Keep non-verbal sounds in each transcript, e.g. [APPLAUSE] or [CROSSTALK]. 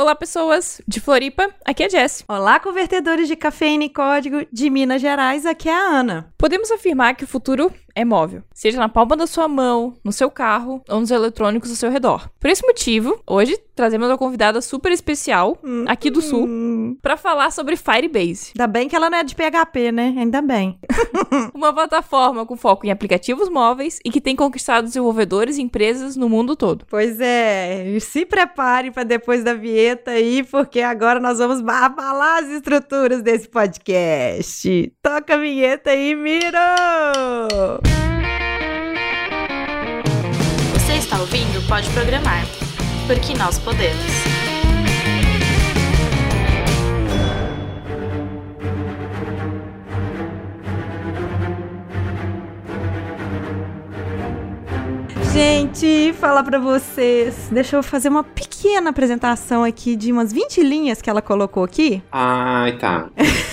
Olá, pessoas de Floripa, aqui é Jess. Olá, convertedores de cafeína e código de Minas Gerais, aqui é a Ana. Podemos afirmar que o futuro é móvel, seja na palma da sua mão, no seu carro ou nos eletrônicos ao seu redor. Por esse motivo, hoje trazemos uma convidada super especial aqui do Sul Hum, para falar sobre Firebase, ainda bem que ela não é de PHP, né? Ainda bem. [LAUGHS] uma plataforma com foco em aplicativos móveis e que tem conquistado desenvolvedores e empresas no mundo todo. Pois é, se prepare para depois da vinheta aí, porque agora nós vamos abalar as estruturas desse podcast. Toca a vinheta aí, Miro! Você está ouvindo Pode Programar, porque nós podemos. Gente, falar pra vocês. Deixa eu fazer uma pequena apresentação aqui de umas 20 linhas que ela colocou aqui. Ai, tá. [LAUGHS]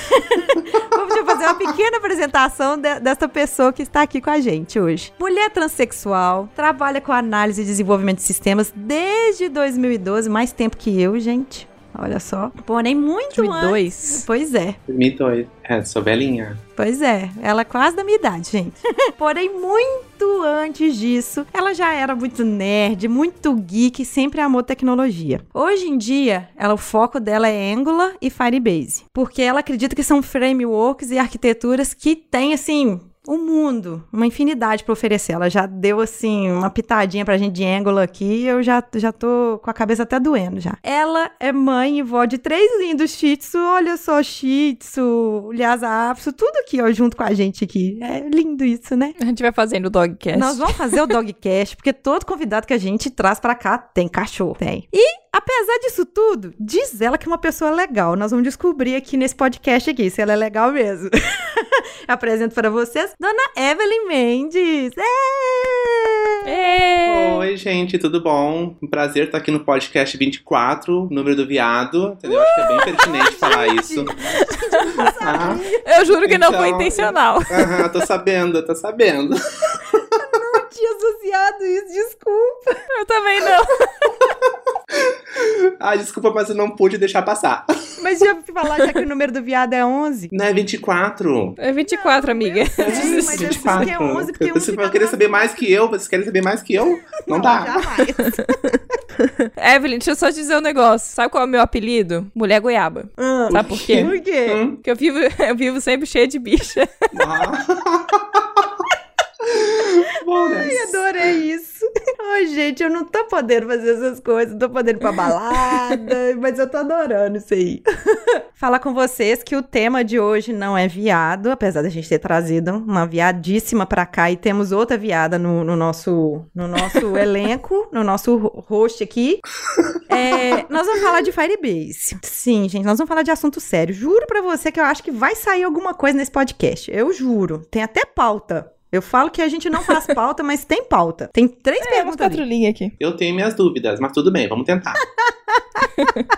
[LAUGHS] fazer uma pequena apresentação de- dessa pessoa que está aqui com a gente hoje. Mulher transexual, trabalha com análise e desenvolvimento de sistemas desde 2012, mais tempo que eu, gente. Olha só. Porém, muito antes. 2002. Pois é. 2002. É, sou velhinha. Pois é, ela é quase da minha idade, gente. [LAUGHS] Porém, muito antes disso, ela já era muito nerd, muito geek e sempre amou tecnologia. Hoje em dia, ela, o foco dela é Angular e Firebase, porque ela acredita que são frameworks e arquiteturas que têm, assim, o mundo, uma infinidade para oferecer. Ela já deu, assim, uma pitadinha pra gente de Angular aqui e eu já, já tô com a cabeça até doendo já. Ela é mãe e vó de três lindos shih tzu, olha só, shih tzu, Lhasa Apso, tudo aqui, ó, junto com a gente aqui. É lindo isso, né? A gente vai fazendo o Dogcast. Nós vamos fazer o [LAUGHS] Dogcast, porque todo convidado que a gente traz pra cá tem cachorro. Tem. E, apesar disso tudo, diz ela que é uma pessoa legal. Nós vamos descobrir aqui nesse podcast aqui se ela é legal mesmo. [LAUGHS] Apresento para vocês Dona Evelyn Mendes. É! Ê! Oi, gente, tudo bom? Um prazer estar aqui no podcast 24, número do viado. Entendeu? Acho que é bem [LAUGHS] pertinente falar isso. Ah, Eu juro que não Então, foi intencional. aham, tô sabendo, tô sabendo. [LAUGHS] Não tinha associado isso, desculpa. Eu também não. [LAUGHS] Ah, desculpa, mas eu não pude deixar passar. Mas já falar já que o número do viado é 11? Não é 24. É 24, amiga. sei, mas eu disse que é 11 porque Vocês um saber mais que eu? Vocês querem saber mais que eu? Não, dá. Jamais. [LAUGHS] Evelyn, deixa eu só te dizer um negócio. Sabe qual é o meu apelido? Mulher goiaba. Ah, Sabe por quê? Por quê? Hum? Porque eu vivo, [LAUGHS] eu vivo sempre cheia de bicha. Bom, né? Ai, adorei isso. Ai, gente, eu não tô podendo fazer essas coisas, não tô podendo ir pra balada, [LAUGHS] mas eu tô adorando isso aí. [LAUGHS] Falar com vocês que o tema de hoje não é viado, apesar da gente ter trazido uma viadíssima pra cá e temos outra viada no, no nosso, no nosso [LAUGHS] elenco, no nosso ho- host aqui. É, nós vamos falar de Firebase. Sim, gente, nós vamos falar de assunto sério. Juro pra você que eu acho que vai sair alguma coisa nesse podcast. Eu juro. Tem até pauta. Eu falo que a gente não faz pauta, mas tem pauta. Tem três É, perguntas linhas aqui. Eu tenho minhas dúvidas, mas tudo bem, vamos tentar. [LAUGHS]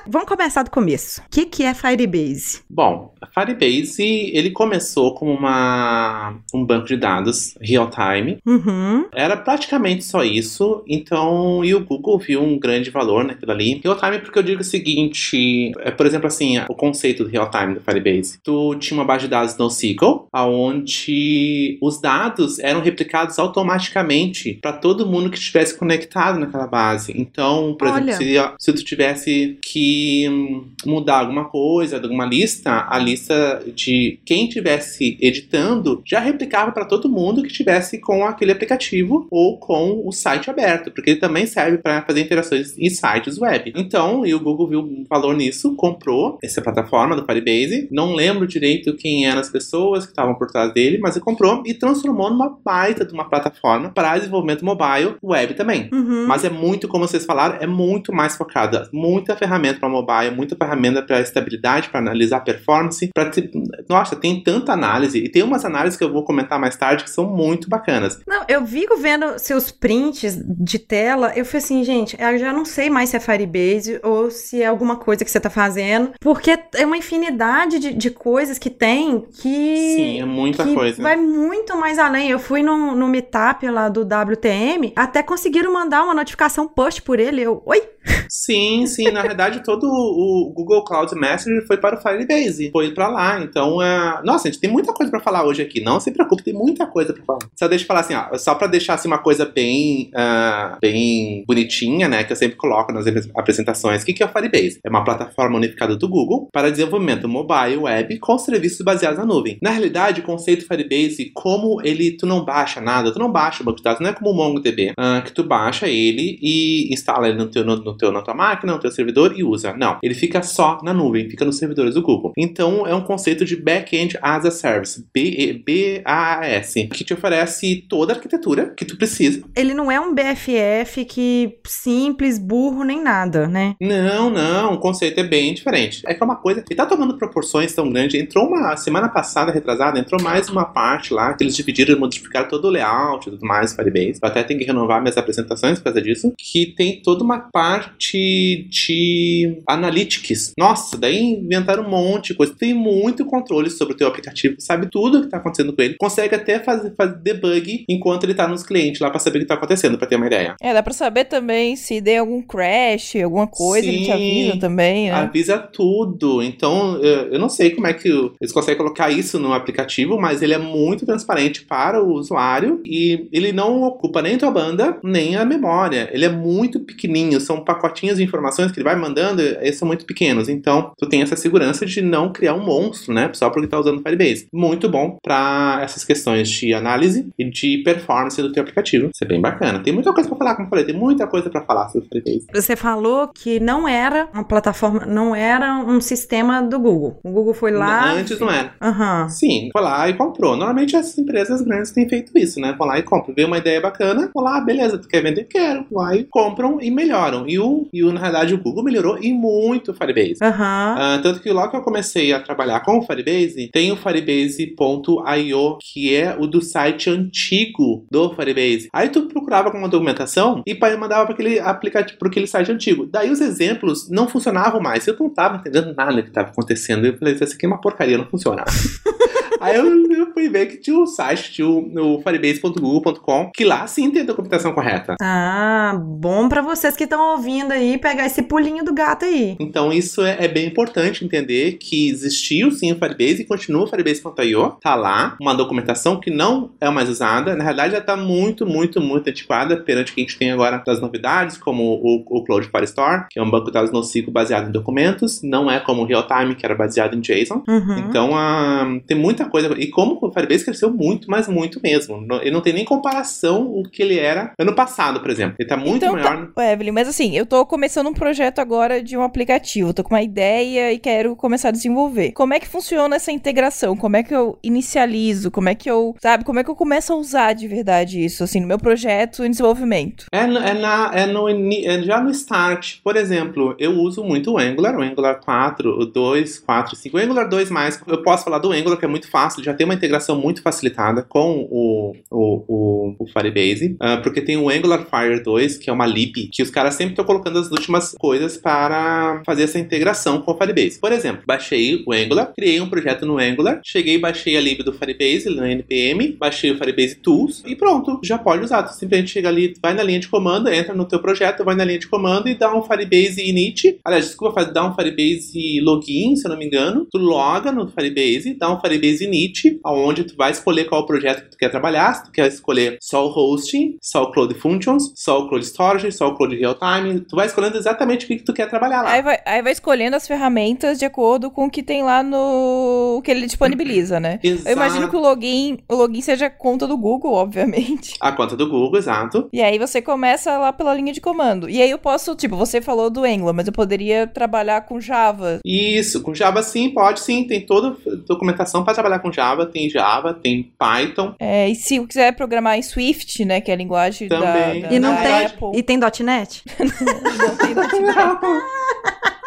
Vamos começar do começo. O que, que é Firebase? Bom, Firebase, ele começou como uma, um banco de dados real-time. Uhum. Era praticamente só isso, então, e o Google viu um grande valor naquilo ali. Real-time porque eu digo o seguinte, é, por exemplo, assim, o conceito do real-time do Firebase. Tu tinha uma base de dados NoSQL, onde os dados eram replicados automaticamente para todo mundo que estivesse conectado naquela base. Então, por Olha. exemplo, se, se tu tivesse que hum, mudar alguma coisa, alguma lista, a lista de quem estivesse editando já replicava para todo mundo que estivesse com aquele aplicativo ou com o site aberto, porque ele também serve para fazer interações em sites web. Então, e o Google viu um valor nisso, comprou essa plataforma do Firebase. Não lembro direito quem eram as pessoas que estavam por trás dele, mas ele comprou e transformou numa baita de uma plataforma para desenvolvimento mobile, web também. Uhum. Mas é muito, como vocês falaram, é muito mais focada. Muita ferramenta para mobile, muita ferramenta para estabilidade, para analisar performance. Pra te... Nossa, tem tanta análise. E tem umas análises que eu vou comentar mais tarde que são muito bacanas. Não, eu fico vendo seus prints de tela, eu falei assim, gente, eu já não sei mais se é Firebase ou se é alguma coisa que você tá fazendo, porque é uma infinidade de, de coisas que tem que... Sim, é muita coisa. vai muito mais além. Eu fui no, no meetup lá do WTM, até conseguiram mandar uma notificação push por ele. Eu, oi? [LAUGHS] Sim, sim. Na verdade, todo o Google Cloud Messenger foi para o Firebase, foi para lá. Então, é... nossa, a gente tem muita coisa para falar hoje aqui. Não se preocupe, tem muita coisa para falar. Só deixa eu falar assim, ó, só para deixar assim, uma coisa bem, uh, bem bonitinha, né, que eu sempre coloco nas apresentações. O que é o Firebase? É uma plataforma unificada do Google para desenvolvimento mobile, web com serviços baseados na nuvem. Na realidade, o conceito Firebase, como ele, tu não baixa nada, tu não baixa o banco de dados, não é como o MongoDB, uh, que tu baixa ele e instala ele no teu, no, no teu, na tua máquina, no teu servidor e usa. Não, ele fica só na nuvem, fica nos servidores do Google. Então, é um conceito de Backend as a Service, B-A-S, que te oferece toda a arquitetura que tu precisa. Ele não é um BFF que simples, burro, nem nada, né? Não, não, o conceito é bem diferente. É que é uma coisa, ele tá tomando proporções tão grandes. Entrou uma semana passada, retrasada, entrou mais uma parte lá que eles dividiram modificaram todo o layout e tudo mais, Firebase. Eu até tenho que renovar minhas apresentações por causa disso. Que tem toda uma parte de analytics. Nossa, daí inventaram um monte de coisa. Tem muito controle sobre o teu aplicativo, sabe tudo o que está acontecendo com ele. Consegue até fazer, fazer debug enquanto ele está nos clientes lá para saber o que está acontecendo, para ter uma ideia. É, dá para saber também se deu algum crash, alguma coisa, Sim, ele te avisa também. Né? Avisa tudo. Então, eu não sei como é que eles conseguem colocar isso no aplicativo, mas ele é muito transparente para o usuário e ele não ocupa nem a tua banda, nem a memória. Ele é muito pequenininho, são pacotinhos de informações que ele vai mandando, eles são muito pequenos. Então, tu tem essa segurança de não criar um monstro, né? Só porque tá usando Firebase. Muito bom para essas questões de análise e de performance do teu aplicativo. Isso é bem bacana. Tem muita coisa para falar, como eu falei, tem muita coisa para falar sobre Firebase. Você falou que não era uma plataforma, não era um sistema do Google. O Google foi lá. Antes não era. Uhum. Sim, foi lá e comprou. Normalmente as empresas grandes têm feito isso, né? Vão lá e compram. Vê uma ideia bacana, vão lá, beleza, tu quer vender? Quero. Lá e compram e melhoram. E, o, e o, na realidade, o Google melhorou e muito o Firebase. Uhum. Uh, tanto que logo que eu comecei a trabalhar com o Firebase, tem o Firebase.io, que é o do site antigo do Firebase. Aí tu procurava com uma documentação e mandava para aquele aplicativo, para aquele site antigo. Daí os exemplos não funcionavam mais. Eu não tava entendendo nada que estava acontecendo. Eu falei, isso aqui é uma porcaria, não funciona. [LAUGHS] Aí eu, eu, fui ver que tinha o um site, tinha o, o firebase.google.com, que lá sim tem a documentação correta. Ah, bom para vocês que estão ouvindo aí pegar esse pulinho do gato aí. Então isso é, é bem importante entender que existiu sim o Firebase e continua o Firebase.io, tá lá, uma documentação que não é mais usada, na realidade já tá muito, muito, muito antiquada perante o que a gente tem agora das novidades, como o, o Cloud Firestore, que é um banco de dados NoSQL baseado em documentos, não é como o Realtime, que era baseado em JSON. Uhum. Então, uh, tem muita coisa. E como o Firebase cresceu muito, mas muito mesmo. Ele não tem nem comparação o que ele era ano passado, por exemplo. Ele tá muito então, maior. Tá, Evelyn, mas assim, eu tô começando um projeto agora de um aplicativo. Tô com uma ideia e quero começar a desenvolver. Como é que funciona essa integração? Como é que eu inicializo? Como é que eu, sabe, como é que eu começo a usar de verdade isso, assim, no meu projeto em desenvolvimento? É, é, na, é, no, é já no start. Por exemplo, eu uso muito o Angular, o Angular 4, o 2, 4, 5. O Angular 2 mais, eu posso falar do Angular, que é muito fácil fácil, já tem uma integração muito facilitada com o, o, o, o Firebase, uh, porque tem o Angular Fire 2, que é uma lib, que os caras sempre estão colocando as últimas coisas para fazer essa integração com o Firebase. Por exemplo, baixei o Angular, criei um projeto no Angular, cheguei e baixei a lib do Firebase no NPM, baixei o Firebase Tools e pronto, já pode usar. Tu simplesmente chega ali, vai na linha de comando, entra no teu projeto, vai na linha de comando e dá um Firebase init. Aliás, desculpa, dá um Firebase login, se eu não me engano. Tu loga no Firebase, dá um Firebase init, aonde tu vai escolher qual o projeto que tu quer trabalhar, se tu quer escolher só o hosting, só o Cloud Functions, só o Cloud Storage, só o Cloud Realtime, tu vai escolhendo exatamente o que, que tu quer trabalhar lá. Aí vai, aí vai escolhendo as ferramentas de acordo com o que tem lá no que ele disponibiliza, né? Exato. Eu imagino que o login, o login seja a conta do Google, obviamente. A conta do Google, exato. E aí você começa lá pela linha de comando. E aí eu posso, tipo, você falou do Angular, mas eu poderia trabalhar com Java. Isso, com Java sim, pode sim, tem toda documentação para trabalhar com Java, tem Java, tem Python. É, e se eu quiser programar em Swift, né, que é a linguagem Também. da, da E não da tem Apple. e tem .NET? [LAUGHS] não tem [LAUGHS]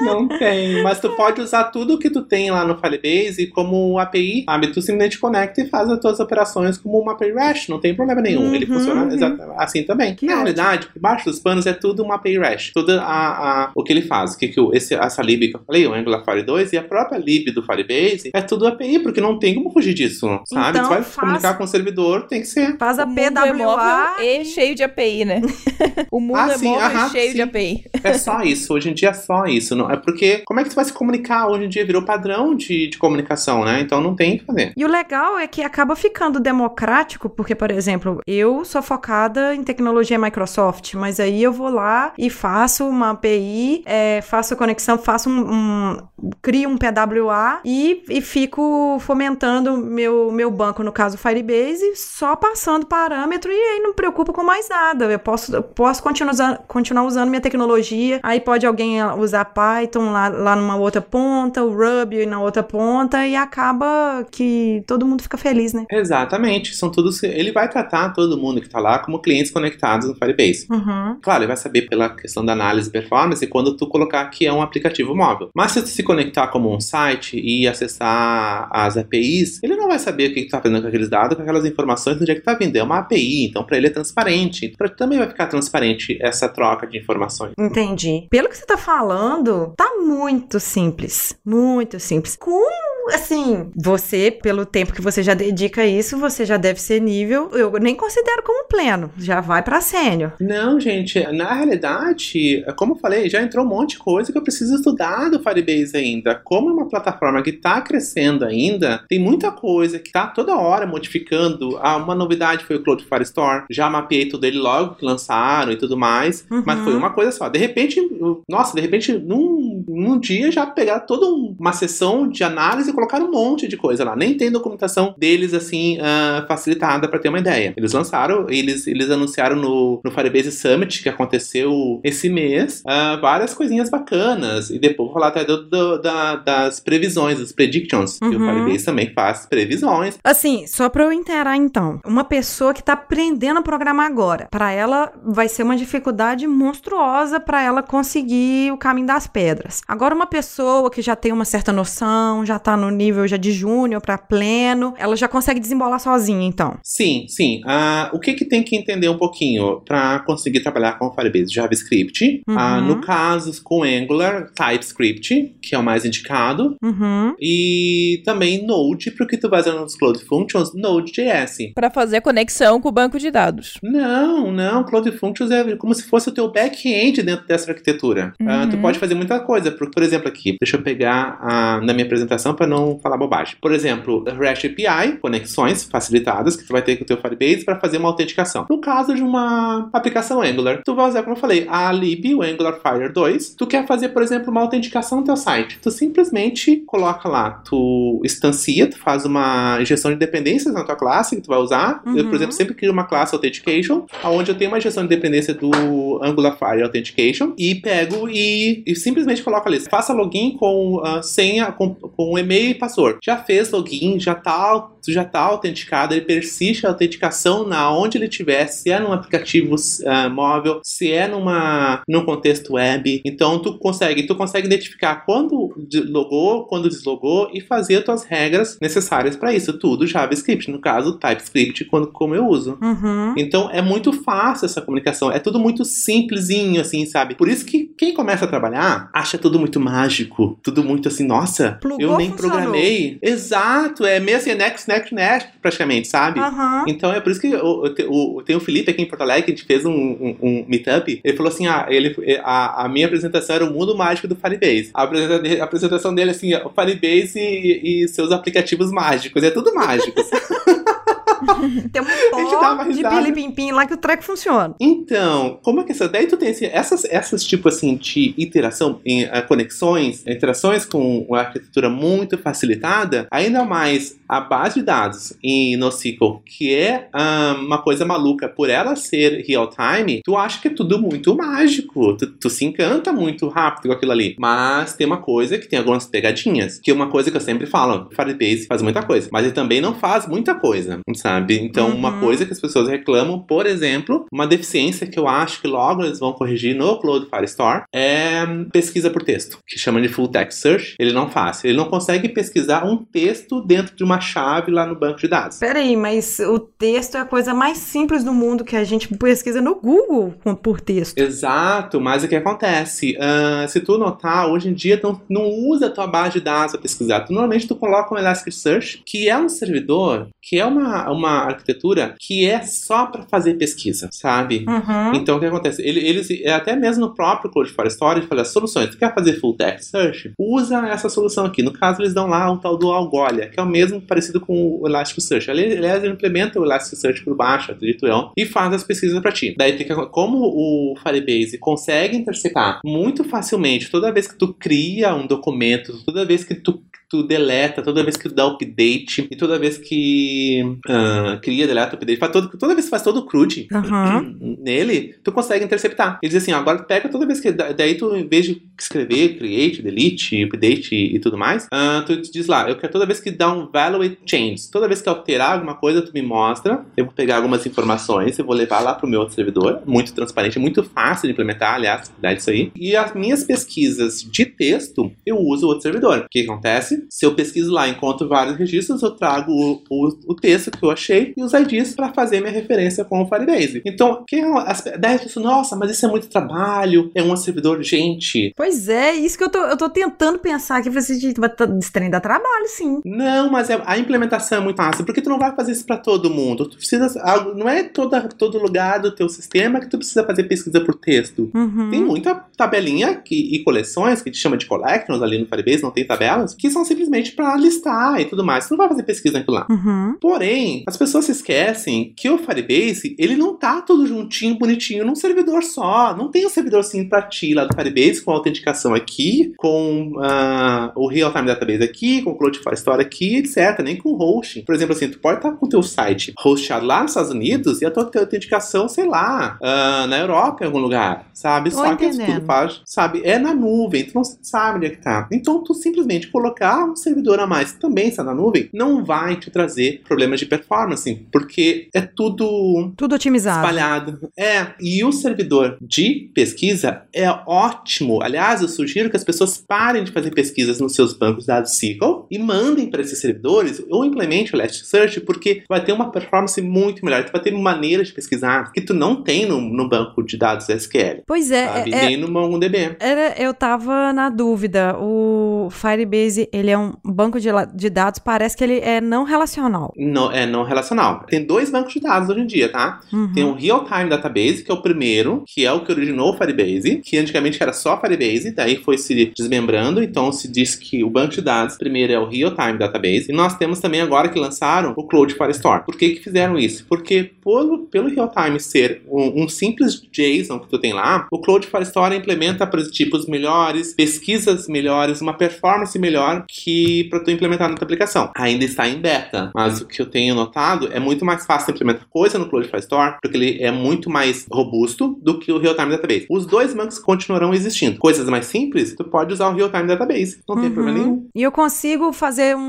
Não tem, mas tu pode usar tudo que tu tem lá no Firebase como API, sabe? Tu simplesmente conecta e faz as tuas operações como uma API REST, não tem problema nenhum. Uhum, Ele funciona uhum. assim também. Que Na ótimo. realidade, por baixo dos panos é tudo uma API REST. Tudo a, a- o que ele faz, que, que esse, essa lib que eu falei, o Angular Fire 2 e a própria lib do Firebase, é tudo API, porque não tem como fugir disso, sabe? Então, tu vai faz- comunicar com o servidor, tem que ser. Faz a é PWA. e cheio de API, né? [LAUGHS] o mundo Ah, é móvel aham, e cheio sim. de API. É só isso, hoje em dia é só isso. Não, é porque como é que você vai se comunicar? Hoje em dia virou padrão de, de comunicação, né? Então não tem o que fazer. E o legal é que acaba ficando democrático, porque, por exemplo, eu sou focada em tecnologia Microsoft, mas aí eu vou lá e faço uma API, é, faço a conexão, faço um, um crio um PWA e, e fico fomentando meu, meu banco, no caso Firebase, só passando parâmetro e aí não me preocupo com mais nada. Eu posso, posso continuar, continuar usando minha tecnologia, aí pode alguém usar Python lá, lá numa outra ponta, o Ruby na outra ponta e acaba que todo mundo fica feliz, né? Exatamente. São todos. Ele vai tratar todo mundo que tá lá como clientes conectados no Firebase. Uhum. Claro, ele vai saber pela questão da análise e performance quando tu colocar que é um aplicativo móvel. Mas se tu se conectar como um site e acessar as APIs, ele não vai saber o que tu tá fazendo com aqueles dados, com aquelas informações, onde é que tá vindo. É uma API, então para ele é transparente. Para também vai ficar transparente essa troca de informações. Entendi. Pelo que você tá falando, tá muito simples. Muito simples. Como assim, você, pelo tempo que você já dedica a isso, você já deve ser nível, eu nem considero como pleno, já vai pra sênior. Não, gente, na realidade, como eu falei, já entrou um monte de coisa que eu preciso estudar do Firebase ainda. Como é uma plataforma que tá crescendo ainda, tem muita coisa que tá toda hora modificando. Ah, uma novidade foi o Cloud Firestore, já mapeei tudo ele logo que lançaram e tudo mais, Uhum. mas foi uma coisa só. De repente, nossa, de repente, num, num dia já pegaram toda um- uma sessão de análise e colocaram um monte de coisa lá. Nem tem documentação deles, assim, ah, facilitada pra ter uma ideia. Eles lançaram, eles, eles anunciaram no, no Firebase Summit, que aconteceu esse mês, ah, várias coisinhas bacanas. E depois vou falar até do- do- da- das previsões, das predictions, que o Uhum. Firebase também faz previsões. Assim, só pra eu inteirar então, uma pessoa que tá aprendendo a programar agora, pra ela vai ser uma dificuldade monstruosa pra ela conseguir o caminho das pedras. Agora uma pessoa que já tem uma certa noção, já tá no nível já de júnior pra pleno, ela já consegue desembolar sozinha então. Sim, sim. Ah, o que, que tem que entender um pouquinho para conseguir trabalhar com o Firebase? JavaScript. Uhum. Ah, no caso, com Angular, TypeScript, que é o mais indicado. Uhum. E também Node, porque tu vai usando os Cloud Functions, Node.js. Pra fazer a conexão com o banco de dados. Não, não, Cloud Functions é como se fosse o teu back-end dentro dessa arquitetura. Ah, tu Uhum. pode fazer muita coisa. Por, por exemplo, aqui, deixa eu pegar ah, na minha apresentação para não falar bobagem. Por exemplo, REST API, conexões facilitadas que tu vai ter com o teu Firebase para fazer uma autenticação. No caso de uma aplicação Angular, tu vai usar, como eu falei, a lib, o Angular Fire 2. Tu quer fazer, por exemplo, uma autenticação no teu site. Tu simplesmente coloca lá, tu instancia, tu faz uma injeção de dependências na tua classe que tu vai usar. Eu, por Uhum. exemplo, sempre crio uma classe Authentication, onde eu tenho uma injeção de dependência do Angular Fire Authentication e pego e, e simplesmente coloco ali, faça login com a senha, com, com e-mail e password. Já fez login, já tá, já tá autenticado, ele persiste a autenticação na onde ele estiver, se é num aplicativo ah, móvel, se é numa num contexto web. Então tu consegue, tu consegue identificar quando logou, quando deslogou e fazer as tuas regras necessárias para isso, tudo JavaScript, no caso TypeScript, quando como eu uso. Uhum. Então é muito fácil essa comunicação, é tudo muito simplesinho, assim, sabe? Por isso que quem começa a trabalhar acha tudo muito mágico, tudo muito assim, nossa, Plugou, eu nem funcionou. programei. Exato, é meio assim, next, next, next, praticamente, sabe? Aham. Então é por isso que o, o, o- tem o Felipe aqui em Porto Alegre, que a gente fez um, um, um meetup. Ele falou assim: ah, ele, a, a minha apresentação era o mundo mágico do Firebase. A, a apresentação dele, assim, é o Firebase e, e seus aplicativos mágicos. É tudo mágico. [LAUGHS] [LAUGHS] Tem um pó de risada. pili-pim-pim lá que o treco funciona. Então, como é que essa daí tu tem assim, essas essas tipo assim de interação em ah, conexões, interações com uma arquitetura muito facilitada, ainda mais a base de dados em NoSQL, que é ah, uma coisa maluca por ela ser real time, tu acha que é tudo muito mágico, tu, tu se encanta muito rápido com aquilo ali. Mas tem uma coisa que tem algumas pegadinhas, que é uma coisa que eu sempre falo, Firebase faz muita coisa, mas ele também não faz muita coisa, sabe? Então, uma Uhum. coisa que as pessoas reclamam, por exemplo, uma deficiência que eu acho que logo eles vão corrigir no Cloud Firestore é hum, pesquisa por texto, que chama de Full Text Search. Ele não faz. Ele não consegue pesquisar um texto dentro de uma chave lá no banco de dados. Peraí, mas o texto é a coisa mais simples do mundo que a gente pesquisa no Google por texto. Exato, mas o que acontece? Ah, se tu notar, hoje em dia tu não usa a tua base de dados para pesquisar. Tu, normalmente tu coloca um Elasticsearch, que é um servidor, que é uma, uma arquitetura que é só para fazer pesquisa, sabe? Uhum. Então o que acontece? Ele- Eles, até mesmo no próprio Cloud Forestore, ele fala soluções. Tu quer fazer full text search? Usa essa solução aqui. No caso, eles dão lá o tal do Algolia, que é o mesmo parecido com o Elasticsearch. Ali- Aliás, ele implementa o Elasticsearch por baixo, acredito eu, e faz as pesquisas para ti. Daí, como o Firebase consegue interceptar muito facilmente toda vez que tu cria um documento, toda vez que tu tu deleta, toda vez que tu dá update, e toda vez que ah, cria, deleta, update, faz todo, toda vez que faz todo o CRUD Uhum. nele, tu consegue interceptar. Ele diz assim, ó, agora tu pega toda vez que, da- daí tu, em vez de escrever, create, delete, update e, e tudo mais, ah, tu diz lá, eu quero toda vez que dá um value change, toda vez que alterar alguma coisa, tu me mostra, eu vou pegar algumas informações, eu vou levar lá pro meu outro servidor, muito transparente, muito fácil de implementar, aliás, verdade isso aí. E as minhas pesquisas de texto, eu uso o outro servidor. O que acontece? Se eu pesquiso lá, encontro vários registros, eu trago o, o, o texto que eu achei e os IDs para fazer minha referência com o Firebase. Então, quem, as, daí pessoas, nossa, mas isso é muito trabalho, é um servidor, gente. Pois é, isso que eu tô, eu tô tentando pensar aqui. Eu falei assim, tá- esse trem dá trabalho, sim. Não, mas é- a implementação é muito fácil, porque tu não vai fazer isso para todo mundo. Tu precisa, não é toda, todo lugar do teu sistema que tu precisa fazer pesquisa por texto. Uhum. Tem muita tabelinha que, e coleções que a gente chama de collections ali no Firebase, não tem tabelas, que são simplesmente para listar e tudo mais. Tu não vai fazer pesquisa naquilo lá. Uhum. Porém, as pessoas se esquecem que o Firebase, ele não tá tudo juntinho, bonitinho, num servidor só. Não tem um servidor assim pra ti lá do Firebase, com autenticação aqui, com ah, o Real-Time Database aqui, com o Cloud Firestore aqui, etc. Nem com hosting. Por exemplo, assim, tu pode estar com o teu site hosteado lá nos Estados Unidos e a tua autenticação, sei lá, ah, na Europa em algum lugar, sabe? Tô Só que isso entendendo. tudo faz, sabe? É na nuvem, tu não sabe onde é que tá. Então, tu simplesmente colocar um servidor a mais também está na nuvem, não vai te trazer problemas de performance, porque é tudo Tudo otimizado. espalhado. É, e o servidor de pesquisa é ótimo. Aliás, eu sugiro que as pessoas parem de fazer pesquisas nos seus bancos de dados SQL e mandem para esses servidores ou implemente o Elasticsearch, porque vai ter uma performance muito melhor. Tu vai ter maneiras de pesquisar que tu não tem no, no banco de dados SQL, Pois é, sabe? é, Nem no MongoDB. Era, eu tava na dúvida. O Firebase, ele é um banco de, de dados, parece que ele é não relacional. Não, é não relacional. Tem dois bancos de dados hoje em dia, tá? Uhum. Tem o Real Time Database, que é o primeiro, que é o que originou o Firebase, que antigamente era só Firebase, daí foi se desmembrando, então se diz que o banco de dados primeiro é o Real Time Database, e nós temos também agora que lançaram o Cloud Firestore. Por que que fizeram isso? Porque pelo, pelo Real Time ser um, um simples JSON que tu tem lá, o Cloud Firestore implementa tipos melhores, pesquisas melhores, uma performance melhor que para tu implementar na tua aplicação. Ainda está em beta, mas o que eu tenho notado é muito mais fácil implementar coisa no Cloud Firestore, porque ele é muito mais robusto do que o Real Time Database. Os dois bancos continuarão existindo. Coisas mais simples, tu pode usar o Real Time Database, não tem Uhum. problema nenhum. E eu consigo fazer um,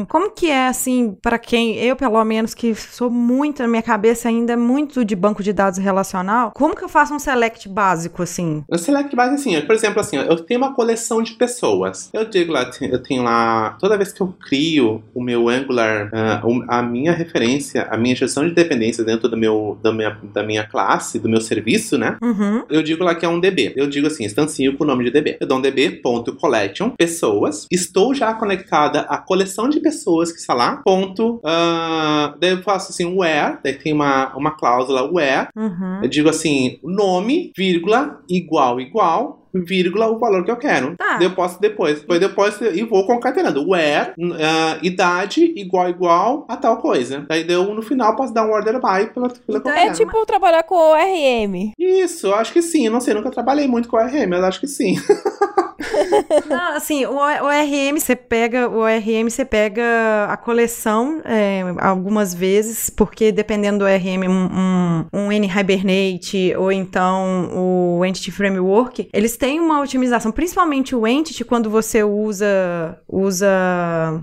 um- Como que é, assim, para quem. Eu, pelo menos, que sou muito, na minha cabeça ainda, é muito de banco de dados relacional. Como que eu faço um select básico, assim? O Select Base, assim, ó, por exemplo, assim, eu tenho uma coleção de pessoas. Eu digo lá, eu tenho lá, toda vez que eu crio o meu Angular, ah, a minha referência, a minha gestão de dependências dentro do meu, da, minha, da minha classe, do meu serviço, né? Uhum. Eu digo lá que é um DB. Eu digo assim, instancio com o nome de DB. Eu dou um DB.collection, pessoas. Estou já conectada à coleção de pessoas que está lá. Ponto. ah, daí eu faço assim, where. Daí tem uma, uma cláusula where. Uhum. Eu digo assim, nome, vírgula, igual, igual, vírgula, o valor que eu quero. Tá. Eu posso depois. Depois, depois e vou concatenando. Where, ah, idade, igual, igual a tal coisa. Daí deu no final, posso dar um order by pela, pela Então, eu É tipo trabalhar com o RM. Isso, eu acho que sim. Eu não sei, nunca trabalhei muito com RM, mas acho que sim. [LAUGHS] Não, assim, o, o RM você pega, o RM você pega a coleção é, algumas vezes, porque dependendo do RM, um, um, um N-Hibernate ou então o Entity Framework, eles têm uma otimização, principalmente o Entity, quando você usa, usa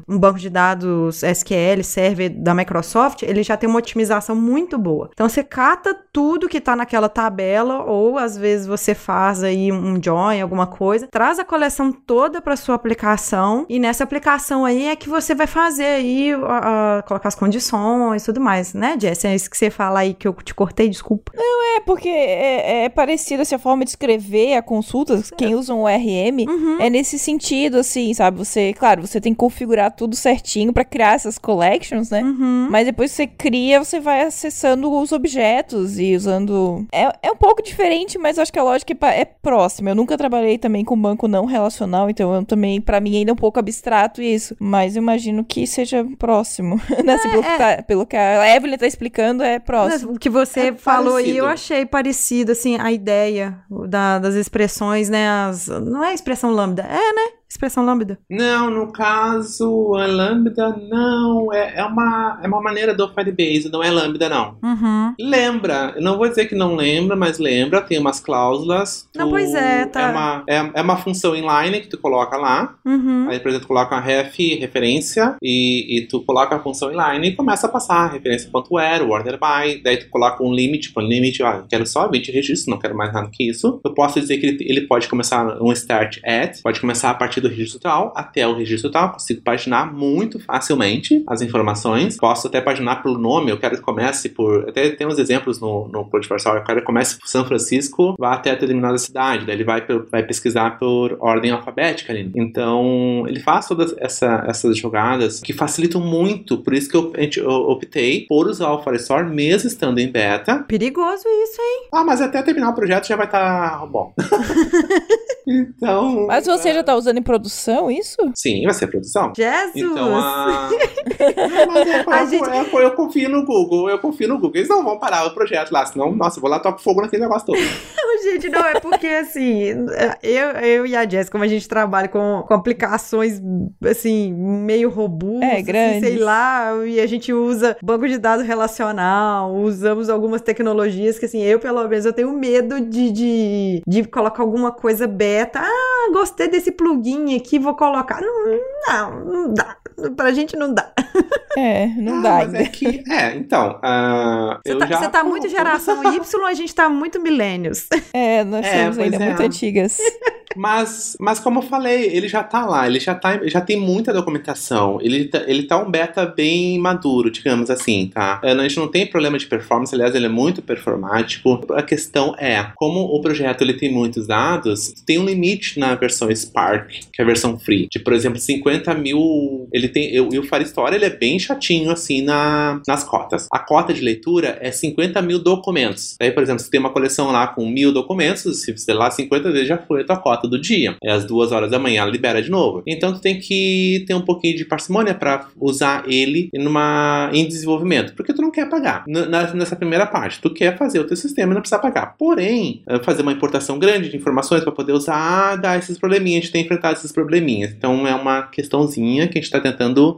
um banco de dados SQL, server da Microsoft, ele já tem uma otimização muito boa. Então você cata tudo que tá naquela tabela, ou às vezes você faz aí um join, alguma coisa, traz a coleção coleção toda para sua aplicação e nessa aplicação aí é que você vai fazer aí, uh, uh, colocar as condições e tudo mais, né, Jess? É isso que você fala aí que eu te cortei, desculpa. Não, é porque é, é parecido assim, a forma de escrever a consulta, quem usa um ORM, Uhum. é nesse sentido, assim, sabe? Você, claro, você tem que configurar tudo certinho pra criar essas collections, né? Uhum. Mas depois que você cria, você vai acessando os objetos e usando. É, é um pouco diferente, mas acho que a lógica é, é próxima. Eu nunca trabalhei também com banco não relacional, então eu também, pra mim, ainda é um pouco abstrato isso. Mas eu imagino que seja próximo. [LAUGHS] né? Assim, pelo, é. que tá- pelo que a Evelyn tá explicando, é próximo. O que você É falou aí, eu achei parecido, assim, a ideia da- das expressões, né? As, não é expressão lambda, é, né? Expressão lambda. Não, no caso, a Lambda não. É, é, uma, é uma maneira do Firebase, não é Lambda, não. Uhum. Lembra, eu não vou dizer que não lembra, mas lembra, tem umas cláusulas. Não, Tu- pois é, tá. É uma, é, é uma função inline que tu coloca lá. Uhum. Aí, por exemplo, tu coloca a ref referência e, e tu coloca a função inline e começa a passar referência.where, order by, daí tu coloca um limit, tipo, um limite, ah, eu quero só 20 registros, não quero mais nada que isso. Eu posso dizer que ele, ele pode começar um start at, pode começar a partir do registro tal até o registro tal, consigo paginar muito facilmente as informações. Posso até paginar pelo nome, eu quero que comece por, até tem uns exemplos no, no Code Universal, eu quero que comece por São Francisco, vá até determinada cidade, daí ele vai, vai pesquisar por ordem alfabética ali. Então, ele faz todas essa- essas jogadas que facilitam muito, por isso que eu, a eu optei por usar o Firestore mesmo estando em beta. Perigoso isso, hein? Ah, mas até terminar o projeto já vai estar bom. [LAUGHS] então. Mas você já tá usando em produção isso? Sim, vai ser produção. Jesus! Então, a... [LAUGHS] É, gente- eu- eu confio no Google, eu confio no Google. Eles não vão parar o projeto lá, senão, nossa, eu vou lá toco fogo naquele negócio todo. Não, [LAUGHS] gente, não, é porque assim, eu, eu e a Jess, como a gente trabalha com, com aplicações assim, meio robustas, É, assim, sei lá, e a gente usa banco de dados relacional, usamos algumas tecnologias que, assim, eu, pelo menos, eu tenho medo de, de, de colocar alguma coisa beta. Ah, gostei desse plugin aqui, vou colocar. Não, não, não dá. Pra gente não dá. É, não Ah, dá mas ainda. é que. É, então. ah, Você eu tá, já. você tá muito geração Y, a gente tá muito milênios. [LAUGHS] É, nós É, somos ainda é. muito antigas. Mas, mas como eu falei, ele já tá lá, ele já, tá, já tem muita documentação. Ele tá, ele tá um beta bem maduro, digamos assim, tá? É, A gente não tem problema de performance, aliás, ele é muito performático. A questão é, como o projeto ele tem muitos dados, tem um limite na versão Spark, que é a versão free. De, por exemplo, 50 mil. Ele tem. E o Firestore ele é bem chatinho assim na, nas cotas. A cota de leitura é 50 mil documentos. Daí, por exemplo, se tem uma coleção lá com mil documentos, se você lá 50 vezes já foi a tua cota do dia. É às duas horas da manhã, libera de novo. Então tu tem que ter um pouquinho de parcimônia para usar ele numa, em desenvolvimento. Porque tu não quer pagar nessa primeira parte. Tu quer fazer o teu sistema e não precisa pagar. Porém, eh, fazer uma importação grande de informações para poder usar, dá esses probleminhas. A gente tem enfrentado esses probleminhas. Então é uma questãozinha que a gente está tentando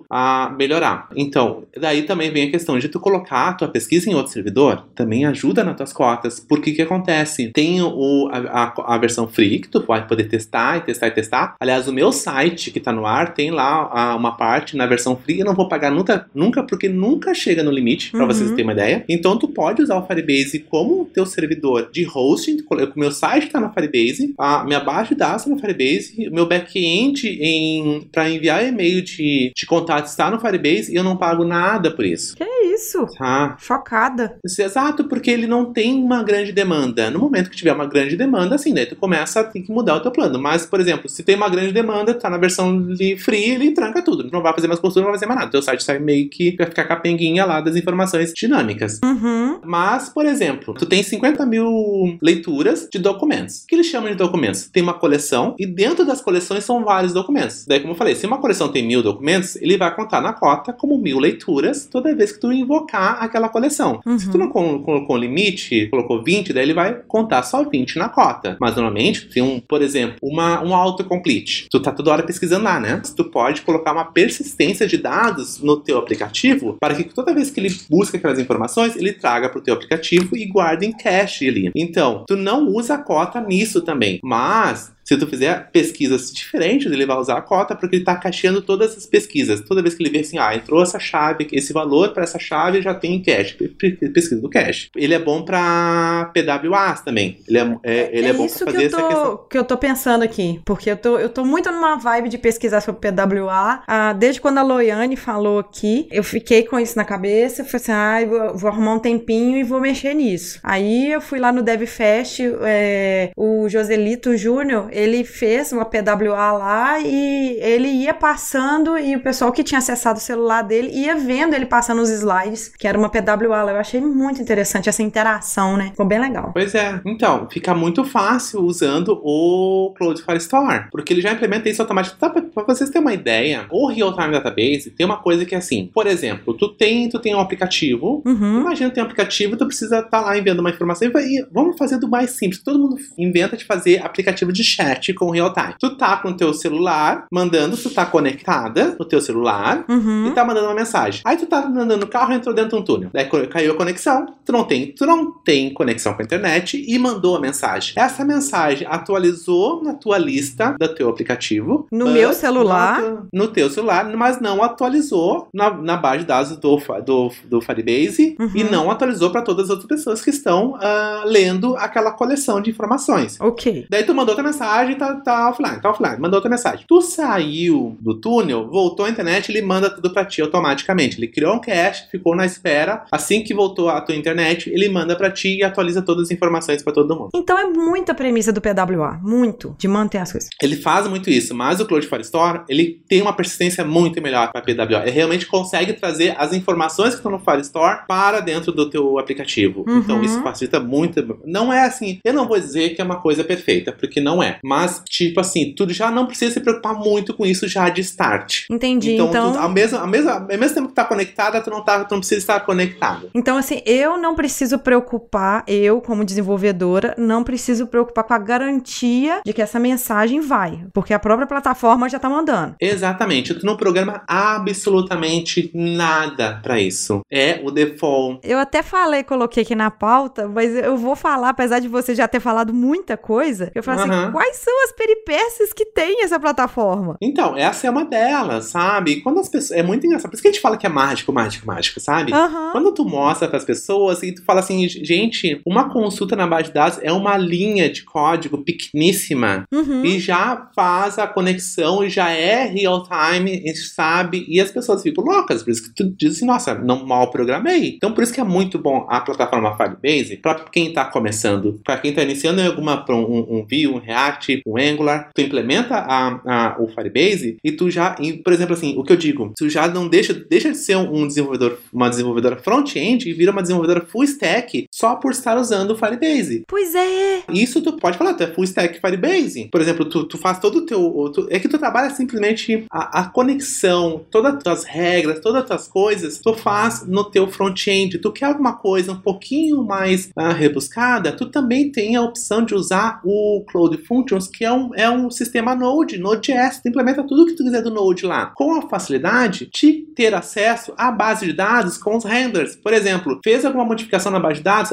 a melhorar. Então, daí também vem a questão de tu colocar a tua pesquisa em outro servidor, também ajuda nas tuas cotas. Porque o que acontece? Tem o, a, a- a versão free que tu vai poder testar e testar e testar. Aliás, o meu site que tá no ar tem lá a- uma parte na versão free. Eu não vou pagar nunca, nunca porque nunca chega no limite, para Uhum. vocês terem uma ideia. Então, tu pode usar o Firebase como teu servidor de hosting. O meu site tá no Firebase, a minha base de dados tá no Firebase, o meu back-end para enviar e-mail de, de contato está no Firebase e eu não pago nada por isso. É isso. Tá? Chocada. Isso, Exato, porque ele não tem uma grande demanda. No momento que tiver uma grande demanda, assim, daí tu começa a ter que mudar o teu plano. Mas, por exemplo, se tem uma grande demanda, tá na versão de free, ele tranca tudo. Tu não vai fazer mais consulta, não vai fazer mais nada. Teu site sai meio que vai ficar capenguinha lá das informações dinâmicas. Uhum. Mas, por exemplo, tu tem 50 mil leituras de documentos. O que eles chamam de documentos? Tem uma coleção e dentro das coleções são vários documentos. Daí, como eu falei, se uma coleção tem mil documentos, ele vai contar na cota como mil leituras toda vez que tu invocar aquela coleção. Se tu Uhum. não col- colocou um limite, colocou 20, daí ele vai contar só 20 na cota. Mas normalmente tem um, por exemplo, uma, um autocomplete. Tu tá toda hora pesquisando lá, né? Tu pode colocar uma persistência de dados no teu aplicativo para que toda vez que ele busca aquelas informações, ele traga pro teu aplicativo e guarde em cache ali. Então, tu não usa a cota nisso também. Mas Se tu fizer pesquisas diferentes, ele vai usar a cota porque ele está cacheando todas as pesquisas. Toda vez que ele vê assim, ah, entrou essa chave, esse valor para essa chave já tem cache, pesquisa do cache. Ele é bom para PWAs também. Ele é, é ele é, é bom para fazer tô, essa questão. que eu tô pensando aqui, porque eu tô, eu tô muito numa vibe de pesquisar sobre PWA. Ah, desde quando a Loiane falou aqui, eu fiquei com isso na cabeça. Eu falei assim, ah, vou, vou, arrumar um tempinho e vou mexer nisso. Aí eu fui lá no DevFest, é, o Joselito Júnior, ele fez uma PWA lá e ele ia passando e o pessoal que tinha acessado o celular dele ia vendo ele passando os slides, que era uma PWA lá. Eu achei muito interessante essa interação, né? Ficou bem legal. Pois é. Então, fica muito fácil usando o Cloud Firestore, porque ele já implementa isso automaticamente. Tá, pra vocês terem uma ideia, o Real-Time Database tem uma coisa que é assim, por exemplo, tu tem, tu tem um aplicativo, uhum. imagina tu tem um aplicativo, tu precisa estar tá lá enviando uma informação e vamos fazer do mais simples. Todo mundo inventa de fazer aplicativo de chat com Real-Time. Tu tá com o teu celular, mandando, tu tá conectada no teu celular uhum. e tá mandando uma mensagem. Aí tu tá andando no carro, entrou dentro de um túnel. Daí caiu a conexão, tu não tem, tu não tem conexão com a internet e mandou a mensagem. Essa mensagem atualizou na tua lista do teu aplicativo. No meu celular. No, no, teu celular, mas não atualizou na, na base de dados do, do, do Firebase uhum. e não atualizou para todas as outras pessoas que estão uh, lendo aquela coleção de informações. Ok. Daí tu mandou outra mensagem, tá, tá offline, tá offline. Mandou outra mensagem. Tu saiu do túnel, voltou à internet, ele manda tudo para ti automaticamente. Ele criou um cache, ficou na espera. Assim que voltou à tua internet, ele manda para ti e atualiza todas as informações para todo mundo. Então é muita premissa do PWA, muito, de manter as coisas. Ele faz muito isso, mas o Cloud Firestore, ele tem uma persistência muito melhor para PWA. Ele realmente consegue trazer as informações que estão no Firestore para dentro do teu aplicativo. Uhum. Então isso facilita muito. Não é assim, eu não vou dizer que é uma coisa perfeita, porque não é. Mas, tipo assim, tu já não precisa se preocupar muito com isso já de start. Entendi. Então, então... Tu, ao, mesmo, ao, mesmo, ao mesmo tempo que tá conectada, tu não, tá, tu não precisa estar conectado. Então, assim, eu não preciso preocupar, eu, como desenvolvedora, não preciso preocupar com a garantia de que essa mensagem vai. Porque a própria plataforma já tá mandando. Exatamente. Tu não programa absolutamente nada para isso. É o default. Eu até falei, coloquei aqui na pauta, mas eu vou falar, apesar de você já ter falado muita coisa, eu falo uhum. assim, quais são as peripécias que tem essa plataforma? Então, essa é uma delas, sabe? Quando as pessoas... É muito engraçado. Por isso que a gente fala que é mágico, mágico, mágico, sabe? Uhum. Quando tu mostra para as pessoas e tu fala assim, gente, uma consulta na base de dados é uma linha de código pequeníssima uhum. e já faz a conexão e já é real time, a gente sabe, e as pessoas ficam loucas, por isso que tu diz assim, nossa, não mal programei. Então por isso que é muito bom a plataforma Firebase para quem está começando, para quem está iniciando em alguma um, um Vue, um React, um Angular, tu implementa a, a, o Firebase e tu já, por exemplo assim, o que eu digo, tu já não deixa, deixa de ser um desenvolvedor, uma desenvolvedora front-end e vira uma desenvolvedora full stack só por estar usando o Firebase. Pois é. Isso tu pode falar, tu é full stack Firebase. Por exemplo, tu, tu faz todo o teu, tu, é que tu trabalha simplesmente a, a conexão, todas as tuas regras, todas as tuas coisas, tu faz no teu front-end. Tu quer alguma coisa um pouquinho mais uh, rebuscada, tu também tem a opção de usar o Cloud Functions, que é um, é um sistema Node, Node.js. Tu implementa tudo que tu quiser do Node lá. Com a facilidade de ter acesso à base de dados com os handlers. Por exemplo, fez alguma modificação na base de dados,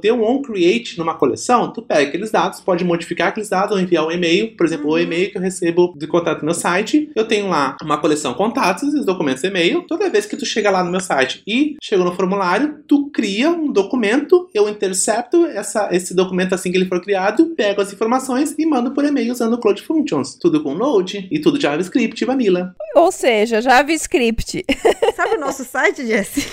deu um onCreate numa coleção, tu pega aqueles dados, pode modificar aqueles dados ou enviar um e-mail. Por exemplo, uhum. o e-mail que eu recebo de contato no meu site, eu tenho lá uma coleção contatos, os documentos e-mail. Toda vez que tu chega lá no meu site e chega no formulário, tu cria um documento, eu intercepto essa, esse documento assim que ele for criado, pego as informações e mando por e-mail usando o Cloud Functions. Tudo com Node e tudo JavaScript e Vanilla. Ou seja, JavaScript. Sabe o nosso site, Jesse?